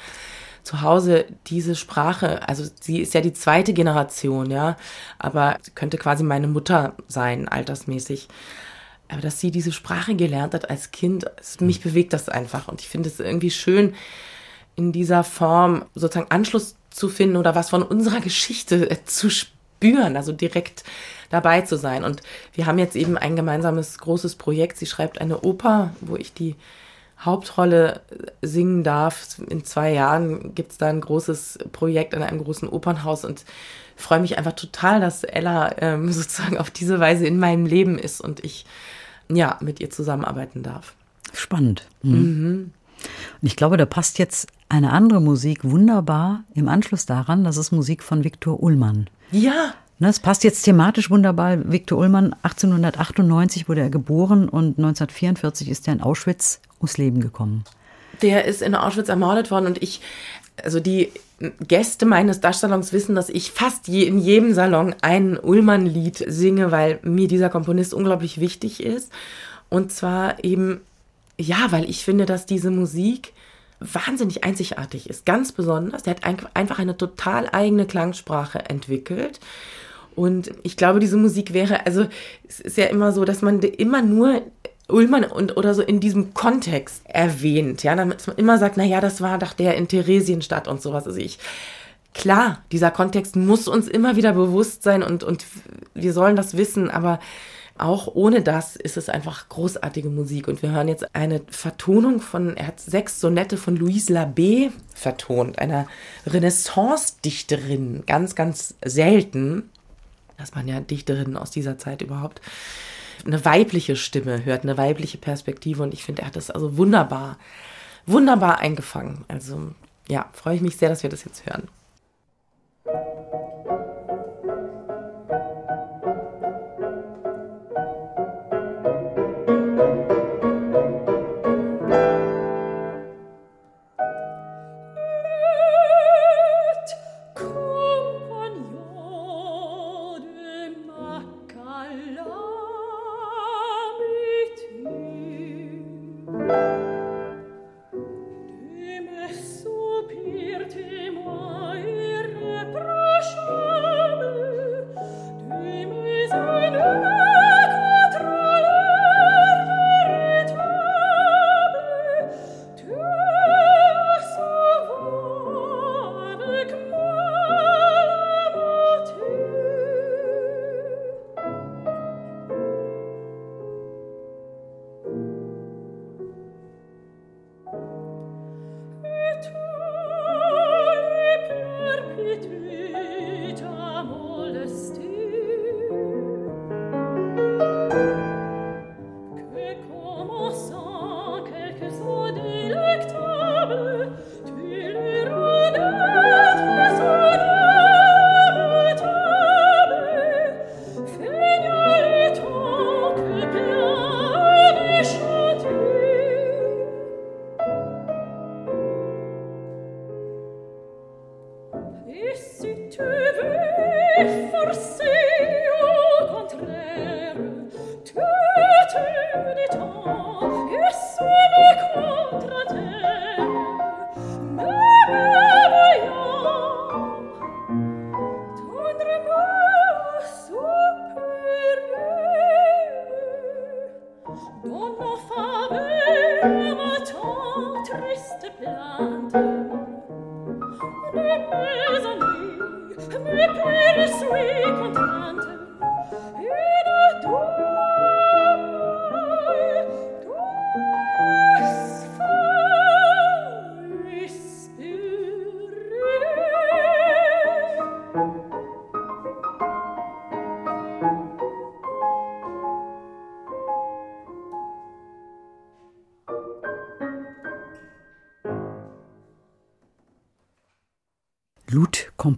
zu Hause diese Sprache, also sie ist ja die zweite Generation, ja, aber sie könnte quasi meine Mutter sein, altersmäßig. Aber dass sie diese Sprache gelernt hat als Kind, mich bewegt das einfach. Und ich finde es irgendwie schön, in dieser Form sozusagen Anschluss zu finden oder was von unserer Geschichte zu spüren, also direkt dabei zu sein. Und wir haben jetzt eben ein gemeinsames großes Projekt. Sie schreibt eine Oper, wo ich die Hauptrolle singen darf. In zwei Jahren gibt es da ein großes Projekt in einem großen Opernhaus und freue mich einfach total, dass Ella ähm, sozusagen auf diese Weise in meinem Leben ist und ich ja mit ihr zusammenarbeiten darf. Spannend. Mhm. Mhm. Und ich glaube, da passt jetzt eine andere Musik wunderbar im Anschluss daran. Das ist Musik von Viktor Ullmann. Ja. Ne, es passt jetzt thematisch wunderbar. Viktor Ullmann, 1898 wurde er geboren und 1944 ist er in Auschwitz ums Leben gekommen. Der ist in Auschwitz ermordet worden und ich, also die Gäste meines Dash-Salons wissen, dass ich fast je, in jedem Salon ein Ullmann-Lied singe, weil mir dieser Komponist unglaublich wichtig ist. Und zwar eben, ja, weil ich finde, dass diese Musik wahnsinnig einzigartig ist, ganz besonders. Der hat einfach eine total eigene Klangsprache entwickelt. Und ich glaube, diese Musik wäre, also es ist ja immer so, dass man immer nur Ullmann und oder so in diesem Kontext erwähnt, ja, damit man immer sagt, na ja, das war doch der in Theresienstadt und sowas. Also ich, klar, dieser Kontext muss uns immer wieder bewusst sein und, und wir sollen das wissen, aber auch ohne das ist es einfach großartige Musik. Und wir hören jetzt eine Vertonung von, er hat sechs Sonette von Louise Labbé vertont, einer Renaissance-Dichterin, ganz, ganz selten dass man ja Dichterinnen aus dieser Zeit überhaupt eine weibliche Stimme hört, eine weibliche Perspektive. Und ich finde, er hat das also wunderbar, wunderbar eingefangen. Also ja, freue ich mich sehr, dass wir das jetzt hören.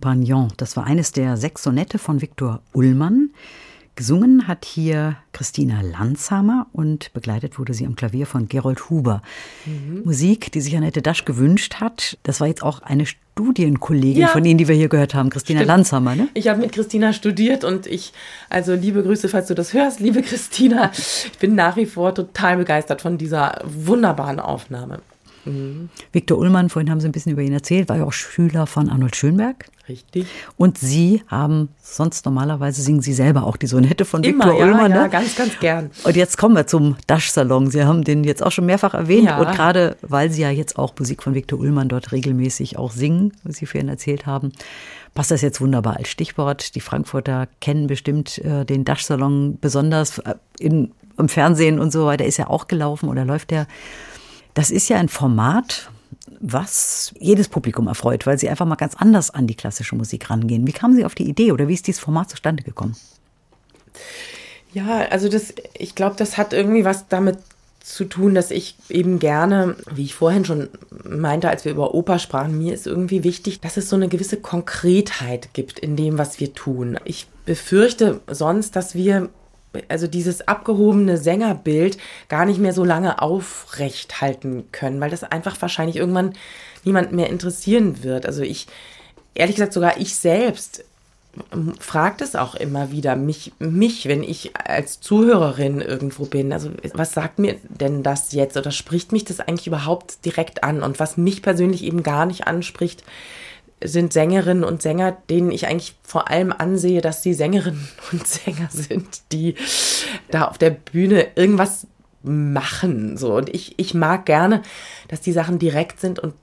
Compagnon. Das war eines der sechs Sonette von Viktor Ullmann. Gesungen hat hier Christina Lanzhammer und begleitet wurde sie am Klavier von Gerold Huber. Mhm. Musik, die sich Annette Dasch gewünscht hat. Das war jetzt auch eine Studienkollegin ja. von Ihnen, die wir hier gehört haben, Christina Stimmt. Lanzhammer. Ne? Ich habe mit Christina studiert und ich, also liebe Grüße, falls du das hörst, liebe Christina. Ich bin nach wie vor total begeistert von dieser wunderbaren Aufnahme. Mhm. Viktor Ullmann, vorhin haben Sie ein bisschen über ihn erzählt, war ja auch Schüler von Arnold Schönberg. Richtig. Und Sie haben, sonst normalerweise singen Sie selber auch die Sonette von Immer, Viktor ja, Ullmann. Ja, ne? ganz, ganz gern. Und jetzt kommen wir zum Dasch-Salon. Sie haben den jetzt auch schon mehrfach erwähnt. Ja. Und gerade, weil Sie ja jetzt auch Musik von Viktor Ullmann dort regelmäßig auch singen, was Sie vorhin erzählt haben, passt das jetzt wunderbar als Stichwort. Die Frankfurter kennen bestimmt äh, den Dasch-Salon besonders äh, in, im Fernsehen und so weiter. Ist ja auch gelaufen oder läuft der. Das ist ja ein Format, was jedes Publikum erfreut, weil sie einfach mal ganz anders an die klassische Musik rangehen. Wie kamen Sie auf die Idee oder wie ist dieses Format zustande gekommen? Ja, also das, ich glaube, das hat irgendwie was damit zu tun, dass ich eben gerne, wie ich vorhin schon meinte, als wir über Oper sprachen, mir ist irgendwie wichtig, dass es so eine gewisse Konkretheit gibt in dem, was wir tun. Ich befürchte sonst, dass wir also dieses abgehobene Sängerbild gar nicht mehr so lange aufrecht halten können, weil das einfach wahrscheinlich irgendwann niemand mehr interessieren wird. Also ich, ehrlich gesagt, sogar ich selbst ähm, fragt es auch immer wieder mich, mich, wenn ich als Zuhörerin irgendwo bin. Also was sagt mir denn das jetzt oder spricht mich das eigentlich überhaupt direkt an? Und was mich persönlich eben gar nicht anspricht, sind Sängerinnen und Sänger, denen ich eigentlich vor allem ansehe, dass sie Sängerinnen und Sänger sind, die da auf der Bühne irgendwas machen. So. Und ich, ich mag gerne, dass die Sachen direkt sind und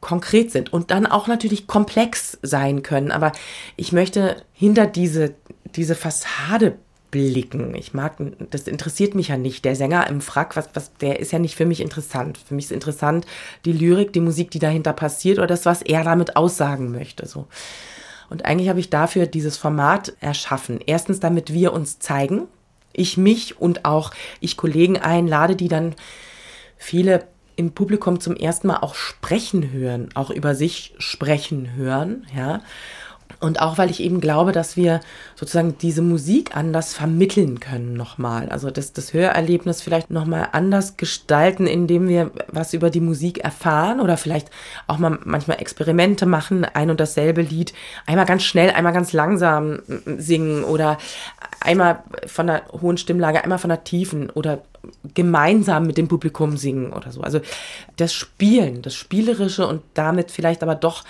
konkret sind und dann auch natürlich komplex sein können. Aber ich möchte hinter diese, diese Fassade blicken. Ich mag, das interessiert mich ja nicht. Der Sänger im Frack, was, was, der ist ja nicht für mich interessant. Für mich ist interessant die Lyrik, die Musik, die dahinter passiert oder das, was er damit aussagen möchte. So. Und eigentlich habe ich dafür dieses Format erschaffen. Erstens, damit wir uns zeigen. Ich mich und auch ich Kollegen einlade, die dann viele im Publikum zum ersten Mal auch sprechen hören, auch über sich sprechen hören, ja. Und auch weil ich eben glaube, dass wir sozusagen diese Musik anders vermitteln können nochmal. Also das, das Hörerlebnis vielleicht nochmal anders gestalten, indem wir was über die Musik erfahren oder vielleicht auch mal manchmal Experimente machen, ein und dasselbe Lied einmal ganz schnell, einmal ganz langsam singen oder einmal von der hohen Stimmlage, einmal von der tiefen oder gemeinsam mit dem Publikum singen oder so. Also das Spielen, das Spielerische und damit vielleicht aber doch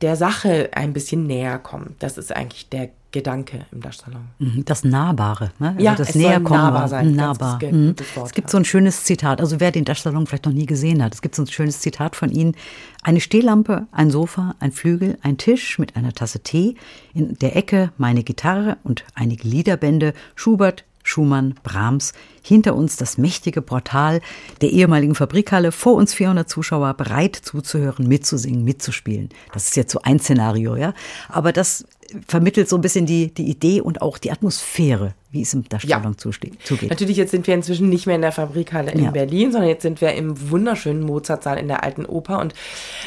der Sache ein bisschen näher kommen. Das ist eigentlich der Gedanke im Darstellung. Mhm, das Nahbare, ne? Also ja, das es Näherkommen. Nahbar sein. Nahbar. Mhm. Es gibt so ein schönes Zitat, also wer den Darstellung vielleicht noch nie gesehen hat, es gibt so ein schönes Zitat von Ihnen. Eine Stehlampe, ein Sofa, ein Flügel, ein Tisch mit einer Tasse Tee, in der Ecke meine Gitarre und einige Liederbände, Schubert, Schumann, Brahms. Hinter uns das mächtige Portal der ehemaligen Fabrikhalle. Vor uns 400 Zuschauer bereit zuzuhören, mitzusingen, mitzuspielen. Das ist jetzt so ein Szenario, ja. Aber das vermittelt so ein bisschen die, die Idee und auch die Atmosphäre, wie es im Darstellung ja. zugeht. Natürlich, jetzt sind wir inzwischen nicht mehr in der Fabrikhalle in ja. Berlin, sondern jetzt sind wir im wunderschönen Mozartsaal in der Alten Oper. Und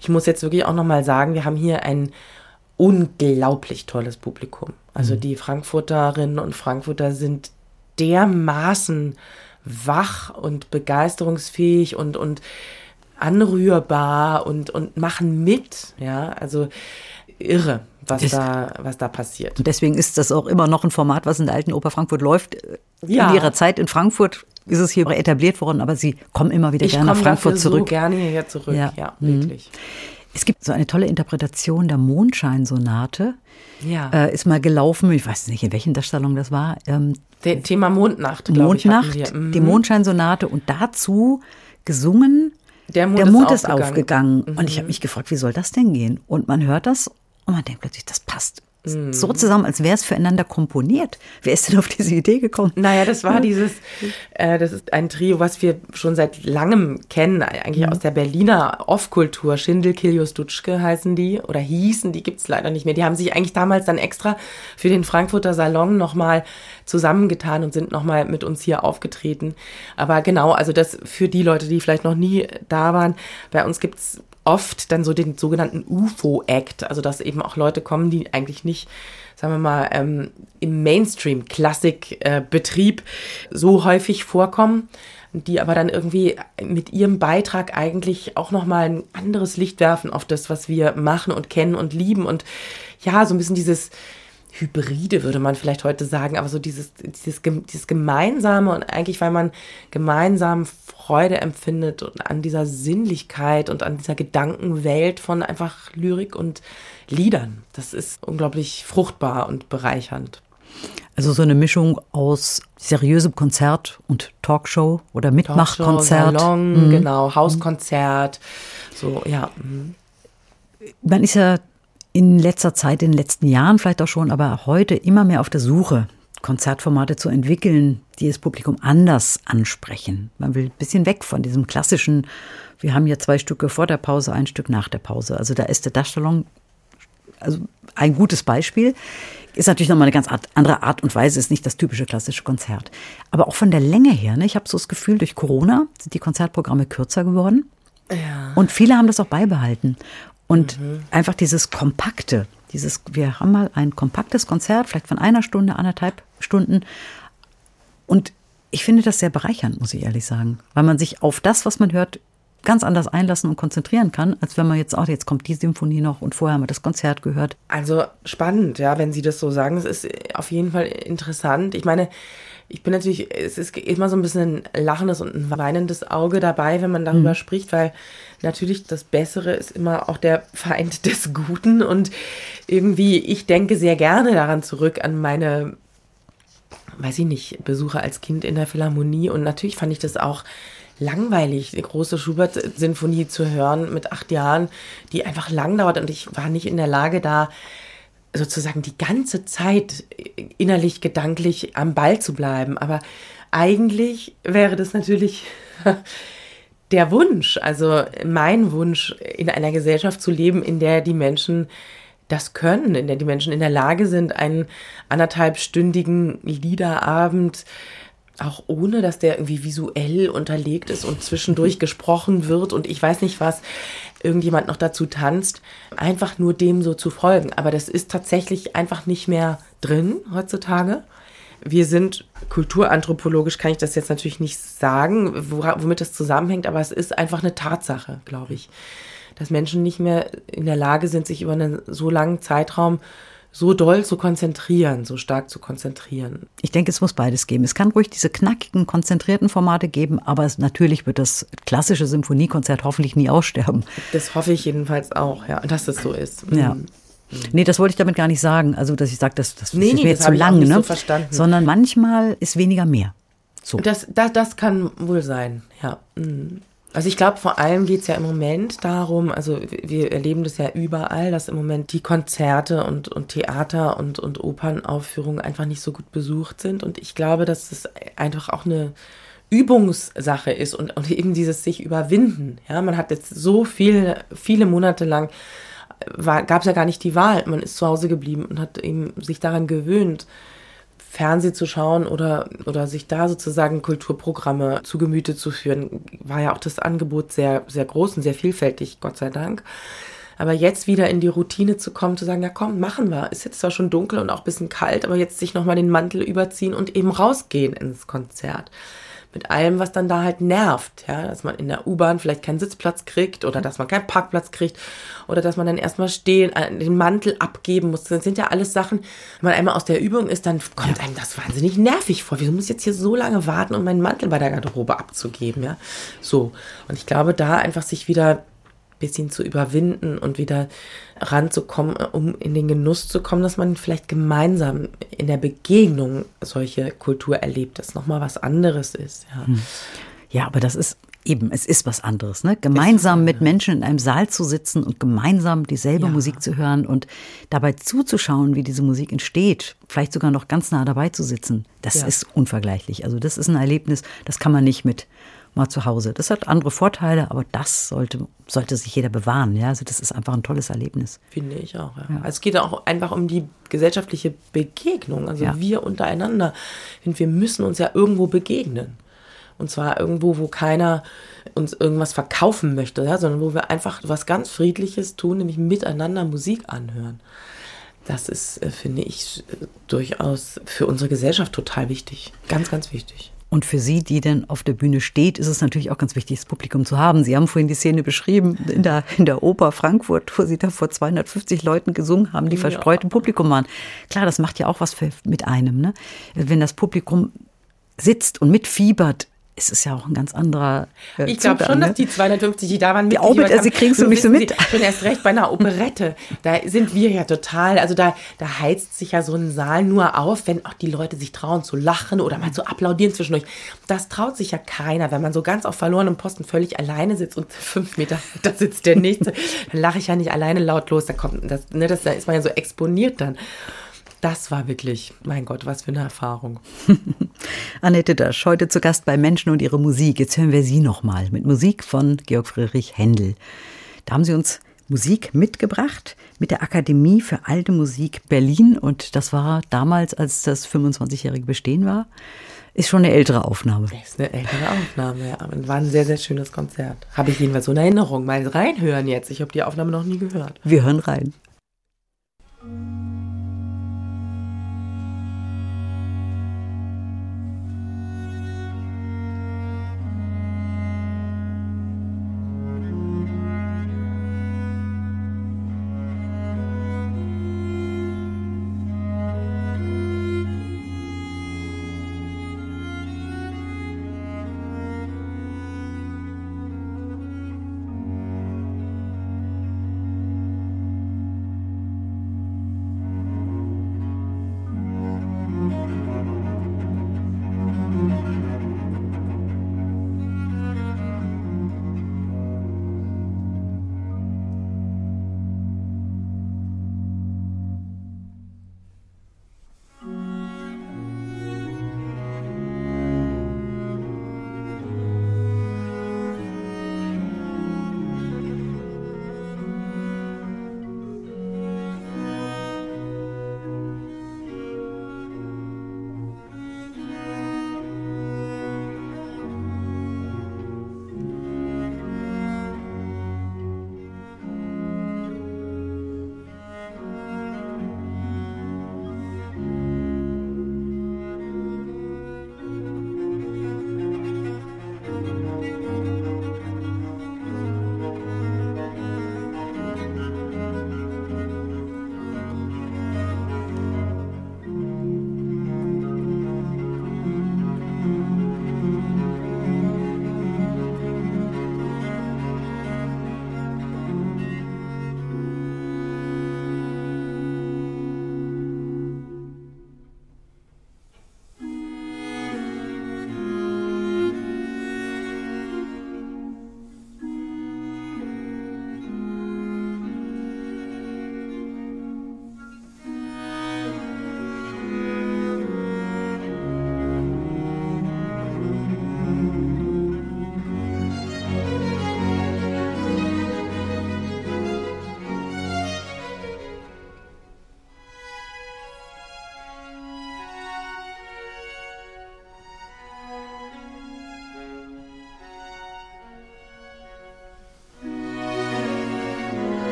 ich muss jetzt wirklich auch nochmal sagen, wir haben hier ein unglaublich tolles Publikum. Also mhm. die Frankfurterinnen und Frankfurter sind dermaßen wach und begeisterungsfähig und, und anrührbar und, und machen mit. Ja, also irre, was da, was da passiert. Und deswegen ist das auch immer noch ein Format, was in der alten Oper Frankfurt läuft. Ja. In ihrer Zeit in Frankfurt ist es hier etabliert worden, aber sie kommen immer wieder ich gerne nach Frankfurt zurück. Ich gerne hierher zurück, ja, ja mhm. wirklich. Es gibt so eine tolle Interpretation der Mondscheinsonate. Ja. Äh, ist mal gelaufen, ich weiß nicht, in welchen Darstellungen das war. Ähm, Thema Mondnacht, Mondnacht, ich, mhm. die Mondscheinsonate und dazu gesungen. Der Mond, der Mond ist, aufgegangen. aufgegangen. Mhm. Und ich habe mich gefragt, wie soll das denn gehen? Und man hört das und man denkt plötzlich, das passt Mhm. so zusammen, als wäre es füreinander komponiert. Wer ist denn auf diese Idee gekommen? Naja, das war dieses, äh, das ist ein Trio, was wir schon seit langem kennen, eigentlich mhm. aus der Berliner Off-Kultur. Schindel, Kilius, Dutschke heißen die oder hießen, die gibt es leider nicht mehr. Die haben sich eigentlich damals dann extra für den Frankfurter Salon nochmal zusammengetan und sind nochmal mit uns hier aufgetreten. Aber genau, also das für die Leute, die vielleicht noch nie da waren, bei uns gibt es oft dann so den sogenannten UFO-Act, also dass eben auch Leute kommen, die eigentlich nicht, sagen wir mal, ähm, im Mainstream-Klassik-Betrieb so häufig vorkommen, die aber dann irgendwie mit ihrem Beitrag eigentlich auch nochmal ein anderes Licht werfen auf das, was wir machen und kennen und lieben. Und ja, so ein bisschen dieses Hybride, würde man vielleicht heute sagen, aber so dieses, dieses, dieses Gemeinsame und eigentlich, weil man gemeinsam Freude empfindet und an dieser Sinnlichkeit und an dieser Gedankenwelt von einfach Lyrik und Liedern. Das ist unglaublich fruchtbar und bereichernd. Also so eine Mischung aus seriösem Konzert und Talkshow oder Mitmachkonzert. Salon, mhm. genau, Hauskonzert. So, ja. Mhm. Man ist ja in letzter Zeit, in den letzten Jahren vielleicht auch schon, aber heute immer mehr auf der Suche, Konzertformate zu entwickeln, die das Publikum anders ansprechen. Man will ein bisschen weg von diesem klassischen, wir haben ja zwei Stücke vor der Pause, ein Stück nach der Pause. Also da ist der Darstellung also ein gutes Beispiel. Ist natürlich nochmal eine ganz andere Art und Weise, ist nicht das typische klassische Konzert. Aber auch von der Länge her, ne, ich habe so das Gefühl, durch Corona sind die Konzertprogramme kürzer geworden. Ja. Und viele haben das auch beibehalten. Und mhm. einfach dieses Kompakte, dieses, wir haben mal ein kompaktes Konzert, vielleicht von einer Stunde, anderthalb Stunden. Und ich finde das sehr bereichernd, muss ich ehrlich sagen, weil man sich auf das, was man hört, ganz anders einlassen und konzentrieren kann, als wenn man jetzt, auch jetzt kommt die Symphonie noch und vorher haben wir das Konzert gehört. Also spannend, ja, wenn Sie das so sagen. Es ist auf jeden Fall interessant. Ich meine, ich bin natürlich, es ist immer so ein bisschen ein lachendes und ein weinendes Auge dabei, wenn man darüber mhm. spricht, weil natürlich das Bessere ist immer auch der Feind des Guten. Und irgendwie, ich denke sehr gerne daran zurück an meine, weiß ich nicht, Besuche als Kind in der Philharmonie. Und natürlich fand ich das auch langweilig, eine große Schubert-Sinfonie zu hören mit acht Jahren, die einfach lang dauert. Und ich war nicht in der Lage da sozusagen die ganze Zeit innerlich, gedanklich am Ball zu bleiben. Aber eigentlich wäre das natürlich der Wunsch, also mein Wunsch, in einer Gesellschaft zu leben, in der die Menschen das können, in der die Menschen in der Lage sind, einen anderthalbstündigen Liederabend auch ohne, dass der irgendwie visuell unterlegt ist und zwischendurch gesprochen wird und ich weiß nicht was, irgendjemand noch dazu tanzt, einfach nur dem so zu folgen. Aber das ist tatsächlich einfach nicht mehr drin heutzutage. Wir sind kulturanthropologisch, kann ich das jetzt natürlich nicht sagen, womit das zusammenhängt, aber es ist einfach eine Tatsache, glaube ich, dass Menschen nicht mehr in der Lage sind, sich über einen so langen Zeitraum so doll zu konzentrieren, so stark zu konzentrieren. Ich denke, es muss beides geben. Es kann ruhig diese knackigen, konzentrierten Formate geben, aber es, natürlich wird das klassische Symphoniekonzert hoffentlich nie aussterben. Das hoffe ich jedenfalls auch, ja, dass das so ist. Ja. Mhm. Nee, das wollte ich damit gar nicht sagen. Also, dass ich sage, das, das nee, ist mir jetzt zu lang, ne? So verstanden. Sondern manchmal ist weniger mehr. So. Das, das, das kann wohl sein, ja. Mhm. Also ich glaube, vor allem geht es ja im Moment darum, also wir erleben das ja überall, dass im Moment die Konzerte und, und Theater und, und Opernaufführungen einfach nicht so gut besucht sind. Und ich glaube, dass es einfach auch eine Übungssache ist und, und eben dieses sich überwinden. Ja, man hat jetzt so viel, viele Monate lang gab es ja gar nicht die Wahl. Man ist zu Hause geblieben und hat eben sich daran gewöhnt, Fernsehen zu schauen oder, oder sich da sozusagen Kulturprogramme zu Gemüte zu führen, war ja auch das Angebot sehr, sehr groß und sehr vielfältig, Gott sei Dank. Aber jetzt wieder in die Routine zu kommen, zu sagen, ja komm, machen wir. Ist jetzt zwar schon dunkel und auch ein bisschen kalt, aber jetzt sich nochmal den Mantel überziehen und eben rausgehen ins Konzert mit allem, was dann da halt nervt, ja, dass man in der U-Bahn vielleicht keinen Sitzplatz kriegt oder dass man keinen Parkplatz kriegt oder dass man dann erstmal stehen, äh, den Mantel abgeben muss. Das sind ja alles Sachen, wenn man einmal aus der Übung ist, dann kommt einem das wahnsinnig nervig vor. Wieso muss ich jetzt hier so lange warten, um meinen Mantel bei der Garderobe abzugeben, ja? So. Und ich glaube, da einfach sich wieder bisschen zu überwinden und wieder ranzukommen, um in den Genuss zu kommen, dass man vielleicht gemeinsam in der Begegnung solche Kultur erlebt, dass nochmal was anderes ist. Ja. Hm. ja, aber das ist eben, es ist was anderes, ne? Gemeinsam mit Menschen in einem Saal zu sitzen und gemeinsam dieselbe ja. Musik zu hören und dabei zuzuschauen, wie diese Musik entsteht, vielleicht sogar noch ganz nah dabei zu sitzen, das ja. ist unvergleichlich. Also das ist ein Erlebnis, das kann man nicht mit mal zu Hause. Das hat andere Vorteile, aber das sollte, sollte sich jeder bewahren. Ja? Also das ist einfach ein tolles Erlebnis. Finde ich auch. Ja. Ja. Also es geht auch einfach um die gesellschaftliche Begegnung. Also ja. wir untereinander. Und wir müssen uns ja irgendwo begegnen. Und zwar irgendwo, wo keiner uns irgendwas verkaufen möchte, ja? sondern wo wir einfach was ganz Friedliches tun, nämlich miteinander Musik anhören. Das ist, äh, finde ich, durchaus für unsere Gesellschaft total wichtig. Ganz, ganz wichtig. Und für Sie, die denn auf der Bühne steht, ist es natürlich auch ganz wichtig, das Publikum zu haben. Sie haben vorhin die Szene beschrieben in der, in der Oper Frankfurt, wo Sie da vor 250 Leuten gesungen haben, die ja. verstreut im Publikum waren. Klar, das macht ja auch was für, mit einem. Ne? Wenn das Publikum sitzt und mitfiebert, es ist ja auch ein ganz anderer. Äh, ich glaube schon, ne? dass die 250, die da waren, die mit, sie kriegst du nicht so mit. Schon erst recht bei einer Operette. Da sind wir ja total, also da, da heizt sich ja so ein Saal nur auf, wenn auch die Leute sich trauen zu lachen oder mal zu applaudieren zwischendurch. Das traut sich ja keiner, wenn man so ganz auf verlorenem Posten völlig alleine sitzt und fünf Meter, da sitzt der nächste, dann lache ich ja nicht alleine laut los, da kommt, das, ne, das, da ist man ja so exponiert dann. Das war wirklich, mein Gott, was für eine Erfahrung. Annette Dasch, heute zu Gast bei Menschen und ihre Musik. Jetzt hören wir Sie nochmal mit Musik von Georg Friedrich Händel. Da haben Sie uns Musik mitgebracht mit der Akademie für alte Musik Berlin. Und das war damals, als das 25-jährige Bestehen war. Ist schon eine ältere Aufnahme. Das ist eine ältere Aufnahme, ja. Aber war ein sehr, sehr schönes Konzert. Habe ich jedenfalls so eine Erinnerung. Mal reinhören jetzt. Ich habe die Aufnahme noch nie gehört. Wir hören rein.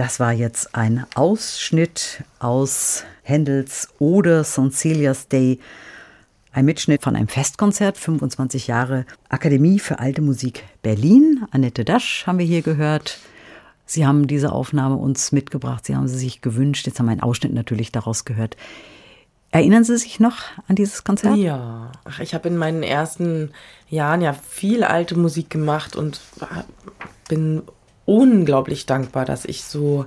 Das war jetzt ein Ausschnitt aus Händels Ode St. Celia's Day. Ein Mitschnitt von einem Festkonzert, 25 Jahre Akademie für Alte Musik Berlin. Annette Dasch haben wir hier gehört. Sie haben diese Aufnahme uns mitgebracht. Sie haben sie sich gewünscht. Jetzt haben wir einen Ausschnitt natürlich daraus gehört. Erinnern Sie sich noch an dieses Konzert? Ja, Ach, ich habe in meinen ersten Jahren ja viel alte Musik gemacht und bin unglaublich dankbar, dass ich so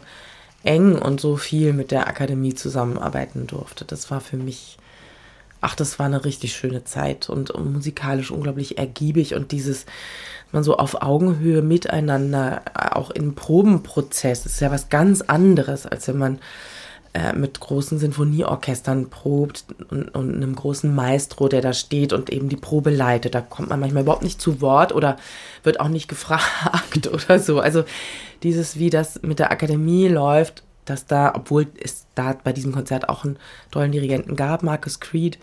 eng und so viel mit der Akademie zusammenarbeiten durfte. Das war für mich, ach, das war eine richtig schöne Zeit und, musikalisch unglaublich ergiebig und dieses, man so auf Augenhöhe miteinander, auch im Probenprozess, ist ja was ganz anderes, als wenn man äh, mit großen Sinfonieorchestern probt und, und, einem großen Maestro, der da steht und eben die Probe leitet. Da kommt man manchmal überhaupt nicht zu Wort oder wird auch nicht gefragt oder so. Also dieses, wie das mit der Akademie läuft, dass da, obwohl es da bei diesem Konzert auch einen tollen Dirigenten gab, Marcus Creed,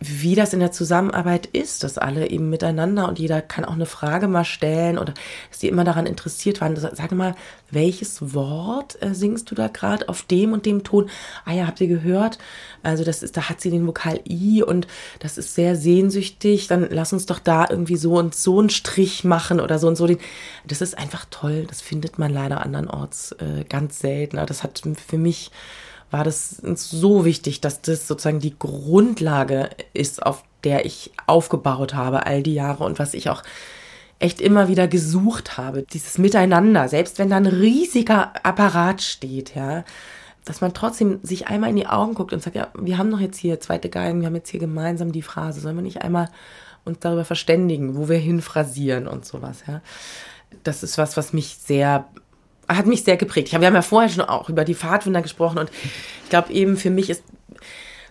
wie das in der Zusammenarbeit ist, dass alle eben miteinander und jeder kann auch eine Frage mal stellen oder dass die immer daran interessiert waren. Sag mal, welches Wort äh, singst du da gerade auf dem und dem Ton? Ah ja, habt ihr gehört? Also das ist, da hat sie den Vokal I und das ist sehr sehnsüchtig. Dann lass uns doch da irgendwie so und so einen Strich machen oder so und so. Den. Das ist einfach toll. Das findet man leider andernorts äh, ganz selten. Das hat für mich war das so wichtig, dass das sozusagen die Grundlage ist, auf der ich aufgebaut habe all die Jahre und was ich auch echt immer wieder gesucht habe. Dieses Miteinander, selbst wenn da ein riesiger Apparat steht, ja, dass man trotzdem sich einmal in die Augen guckt und sagt, ja, wir haben doch jetzt hier zweite Geigen, wir haben jetzt hier gemeinsam die Phrase, sollen wir nicht einmal uns darüber verständigen, wo wir hinphrasieren und sowas, ja. Das ist was, was mich sehr hat mich sehr geprägt. wir haben ja vorher schon auch über die Pfadfinder gesprochen und ich glaube eben für mich ist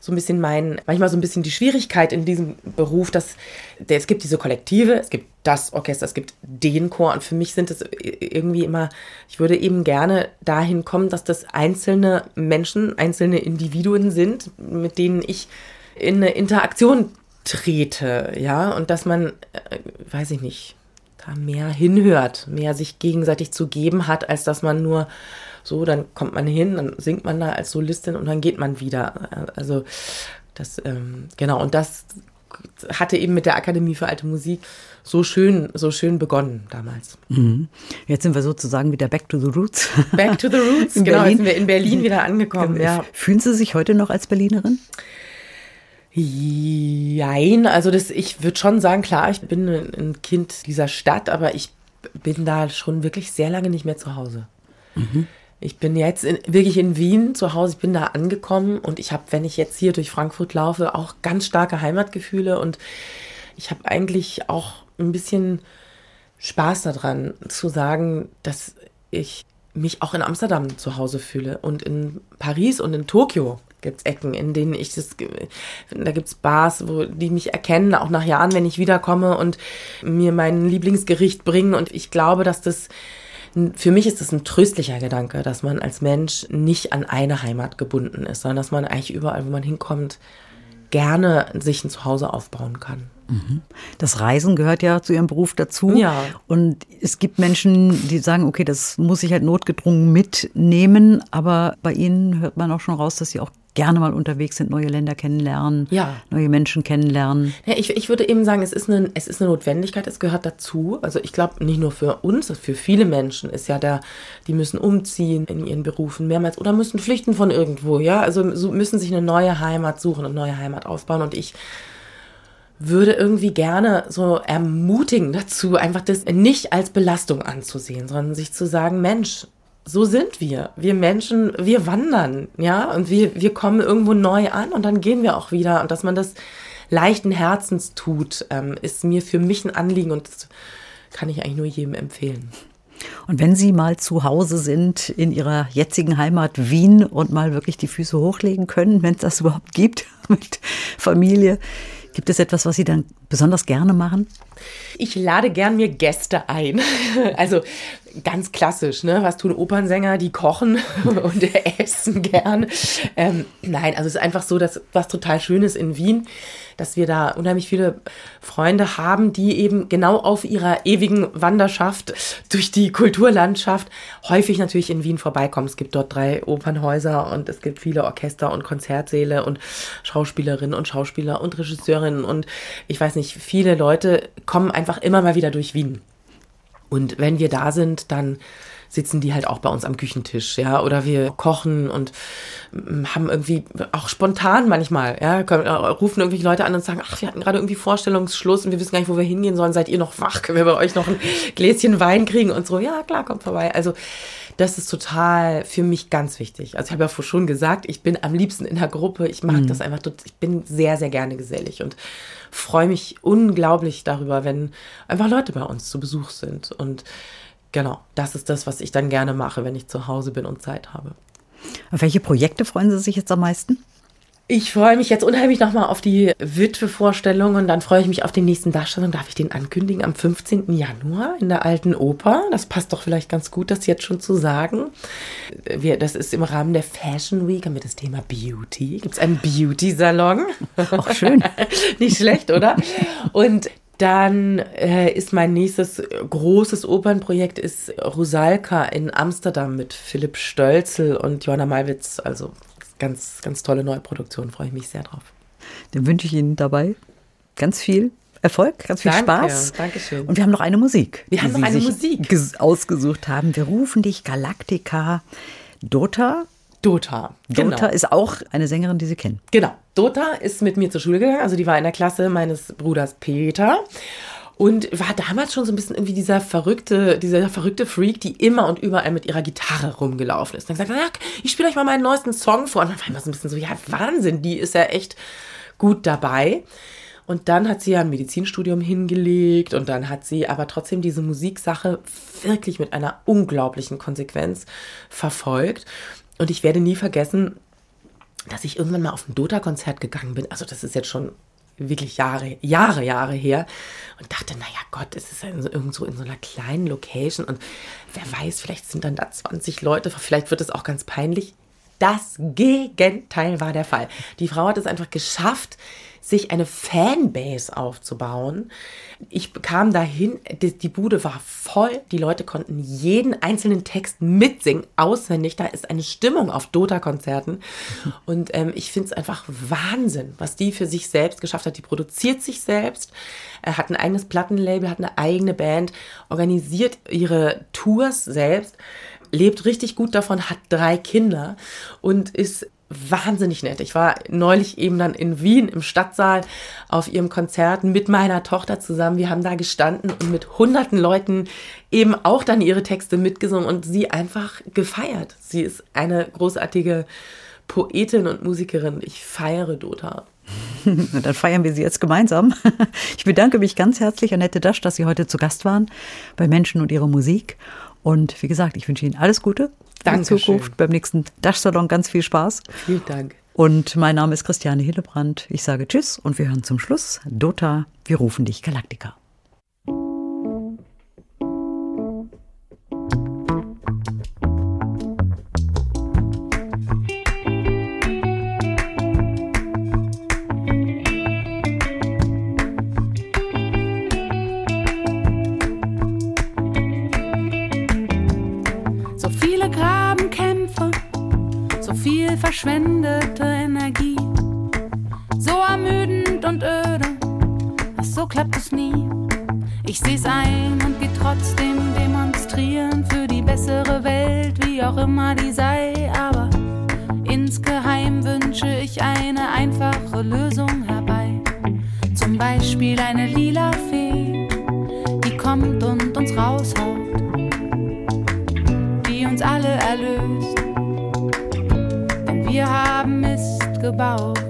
so ein bisschen mein, manchmal so ein bisschen die Schwierigkeit in diesem Beruf, dass der, es gibt diese Kollektive, es gibt das Orchester, es gibt den Chor und für mich sind es irgendwie immer, ich würde eben gerne dahin kommen, dass das einzelne Menschen, einzelne Individuen sind, mit denen ich in eine Interaktion trete, ja, und dass man, äh, weiß ich nicht, da mehr hinhört, mehr sich gegenseitig zu geben hat, als dass man nur so, dann kommt man hin, dann singt man da als Solistin und dann geht man wieder. Also das, ähm, genau, und das hatte eben mit der Akademie für alte Musik so schön, so schön begonnen damals. Mhm. Jetzt sind wir sozusagen wieder back to the roots. Back to the roots, genau, Berlin. jetzt sind wir in Berlin wieder angekommen. Ja. Fühlen Sie sich heute noch als Berlinerin? Jein, also das, ich würde schon sagen, klar, ich bin ein Kind dieser Stadt, aber ich bin da schon wirklich sehr lange nicht mehr zu Hause. Mhm. Ich bin jetzt in, wirklich in Wien zu Hause, ich bin da angekommen und ich habe, wenn ich jetzt hier durch Frankfurt laufe, auch ganz starke Heimatgefühle und ich habe eigentlich auch ein bisschen Spaß daran zu sagen, dass ich mich auch in Amsterdam zu Hause fühle und in Paris und in Tokio gibt es Ecken, in denen ich das, da gibt es Bars, wo die mich erkennen, auch nach Jahren, wenn ich wiederkomme und mir mein Lieblingsgericht bringen. Und ich glaube, dass das, für mich ist das ein tröstlicher Gedanke, dass man als Mensch nicht an eine Heimat gebunden ist, sondern dass man eigentlich überall, wo man hinkommt, gerne sich ein Zuhause aufbauen kann. Mhm. Das Reisen gehört ja zu ihrem Beruf dazu. Ja. Und es gibt Menschen, die sagen, okay, das muss ich halt notgedrungen mitnehmen. Aber bei Ihnen hört man auch schon raus, dass Sie auch gerne mal unterwegs sind, neue Länder kennenlernen, ja. neue Menschen kennenlernen. Ja, ich, ich würde eben sagen, es ist, eine, es ist eine Notwendigkeit, es gehört dazu. Also ich glaube, nicht nur für uns, für viele Menschen ist ja da, die müssen umziehen in ihren Berufen mehrmals oder müssen flüchten von irgendwo, ja. Also so müssen sich eine neue Heimat suchen, eine neue Heimat aufbauen. Und ich würde irgendwie gerne so ermutigen dazu, einfach das nicht als Belastung anzusehen, sondern sich zu sagen, Mensch, so sind wir. Wir Menschen, wir wandern, ja, und wir, wir kommen irgendwo neu an und dann gehen wir auch wieder. Und dass man das leichten Herzens tut, ähm, ist mir für mich ein Anliegen und das kann ich eigentlich nur jedem empfehlen. Und wenn Sie mal zu Hause sind in Ihrer jetzigen Heimat Wien und mal wirklich die Füße hochlegen können, wenn es das überhaupt gibt mit Familie, Gibt es etwas, was Sie dann besonders gerne machen? Ich lade gern mir Gäste ein. Also ganz klassisch, ne? Was tun Opernsänger? Die kochen und essen gern. Ähm, nein, also es ist einfach so, dass was total Schönes in Wien dass wir da unheimlich viele Freunde haben, die eben genau auf ihrer ewigen Wanderschaft durch die Kulturlandschaft häufig natürlich in Wien vorbeikommen. Es gibt dort drei Opernhäuser und es gibt viele Orchester und Konzertsäle und Schauspielerinnen und Schauspieler und Regisseurinnen und ich weiß nicht, viele Leute kommen einfach immer mal wieder durch Wien. Und wenn wir da sind, dann sitzen die halt auch bei uns am Küchentisch, ja, oder wir kochen und mm, haben irgendwie auch spontan manchmal, ja, äh, rufen irgendwelche Leute an und sagen, ach, wir hatten gerade irgendwie Vorstellungsschluss und wir wissen gar nicht, wo wir hingehen sollen, seid ihr noch wach, können wir bei euch noch ein Gläschen Wein kriegen und so, ja, klar, kommt vorbei. Also, das ist total für mich ganz wichtig. Also ich habe ja vorhin schon gesagt, ich bin am liebsten in der Gruppe. Ich mag mhm. das einfach. Ich bin sehr, sehr gerne gesellig und freue mich unglaublich darüber, wenn einfach Leute bei uns zu Besuch sind. Und genau, das ist das, was ich dann gerne mache, wenn ich zu Hause bin und Zeit habe. Auf welche Projekte freuen Sie sich jetzt am meisten? Ich freue mich jetzt unheimlich nochmal auf die Witwe-Vorstellung und dann freue ich mich auf den nächsten Darstellung. Darf ich den ankündigen? Am 15. Januar in der Alten Oper. Das passt doch vielleicht ganz gut, das jetzt schon zu sagen. Wir, das ist im Rahmen der Fashion Week, haben wir das Thema Beauty. Gibt es einen Beauty-Salon? Auch schön. Nicht schlecht, oder? Und dann äh, ist mein nächstes großes Opernprojekt ist Rusalka in Amsterdam mit Philipp Stölzel und Johanna Malwitz. Also ganz, ganz tolle Neuproduktion, freue ich mich sehr drauf. Dann wünsche ich Ihnen dabei ganz viel Erfolg, ganz viel Danke, Spaß. Dankeschön. Und wir haben noch eine Musik. Wir haben noch eine Musik. ausgesucht haben. Wir rufen dich Galactica Dota. Dota. Genau. Dota ist auch eine Sängerin, die Sie kennen. Genau. Dota ist mit mir zur Schule gegangen, also die war in der Klasse meines Bruders Peter und war damals schon so ein bisschen irgendwie dieser verrückte, dieser verrückte Freak, die immer und überall mit ihrer Gitarre rumgelaufen ist. Dann gesagt, ja, ich spiele euch mal meinen neuesten Song vor. Und dann war immer so ein bisschen so, ja, Wahnsinn, die ist ja echt gut dabei. Und dann hat sie ja ein Medizinstudium hingelegt und dann hat sie aber trotzdem diese Musiksache wirklich mit einer unglaublichen Konsequenz verfolgt. Und ich werde nie vergessen, dass ich irgendwann mal auf ein Dota-Konzert gegangen bin. Also das ist jetzt schon wirklich Jahre, Jahre, Jahre her und dachte, naja Gott, es ist ja irgendwo in so einer kleinen Location und wer weiß, vielleicht sind dann da 20 Leute, vielleicht wird es auch ganz peinlich. Das Gegenteil war der Fall. Die Frau hat es einfach geschafft, sich eine Fanbase aufzubauen. Ich kam dahin, die, die, Bude war voll, die Leute konnten jeden einzelnen Text mitsingen, auswendig. Da ist eine Stimmung auf Dota-Konzerten. Und ähm, ich finde es einfach Wahnsinn, was die für sich selbst geschafft hat. Die produziert sich selbst, äh, hat ein eigenes Plattenlabel, hat eine eigene Band, organisiert ihre Tours selbst lebt richtig gut davon, hat drei Kinder und ist wahnsinnig nett. Ich war neulich eben dann in Wien im Stadtsaal auf ihrem Konzert mit meiner Tochter zusammen. Wir haben da gestanden und mit hunderten Leuten eben auch dann ihre Texte mitgesungen und sie einfach gefeiert. Sie ist eine großartige Poetin und Musikerin. Ich feiere Dota. Dann feiern wir sie jetzt gemeinsam. Ich bedanke mich ganz herzlich, Annette Dasch, dass Sie heute zu Gast waren bei Menschen und ihrer Musik. Und wie gesagt, ich wünsche Ihnen alles Gute Danke in Zukunft. Beim nächsten Dash-Salon ganz viel Spaß. Vielen Dank. Und mein Name ist Christiane Hillebrand. Ich sage Tschüss und wir hören zum Schluss Dota, wir rufen dich Galaktika. Verschwendete Energie. So ermüdend und öde, ach so klappt es nie. Ich seh's ein und geh trotzdem demonstrieren für die bessere Welt, wie auch immer die sei. Aber insgeheim wünsche ich eine einfache Lösung herbei. Zum Beispiel eine lila Fee, die kommt und uns raushaut, die uns alle erlöst wir haben Mist gebaut.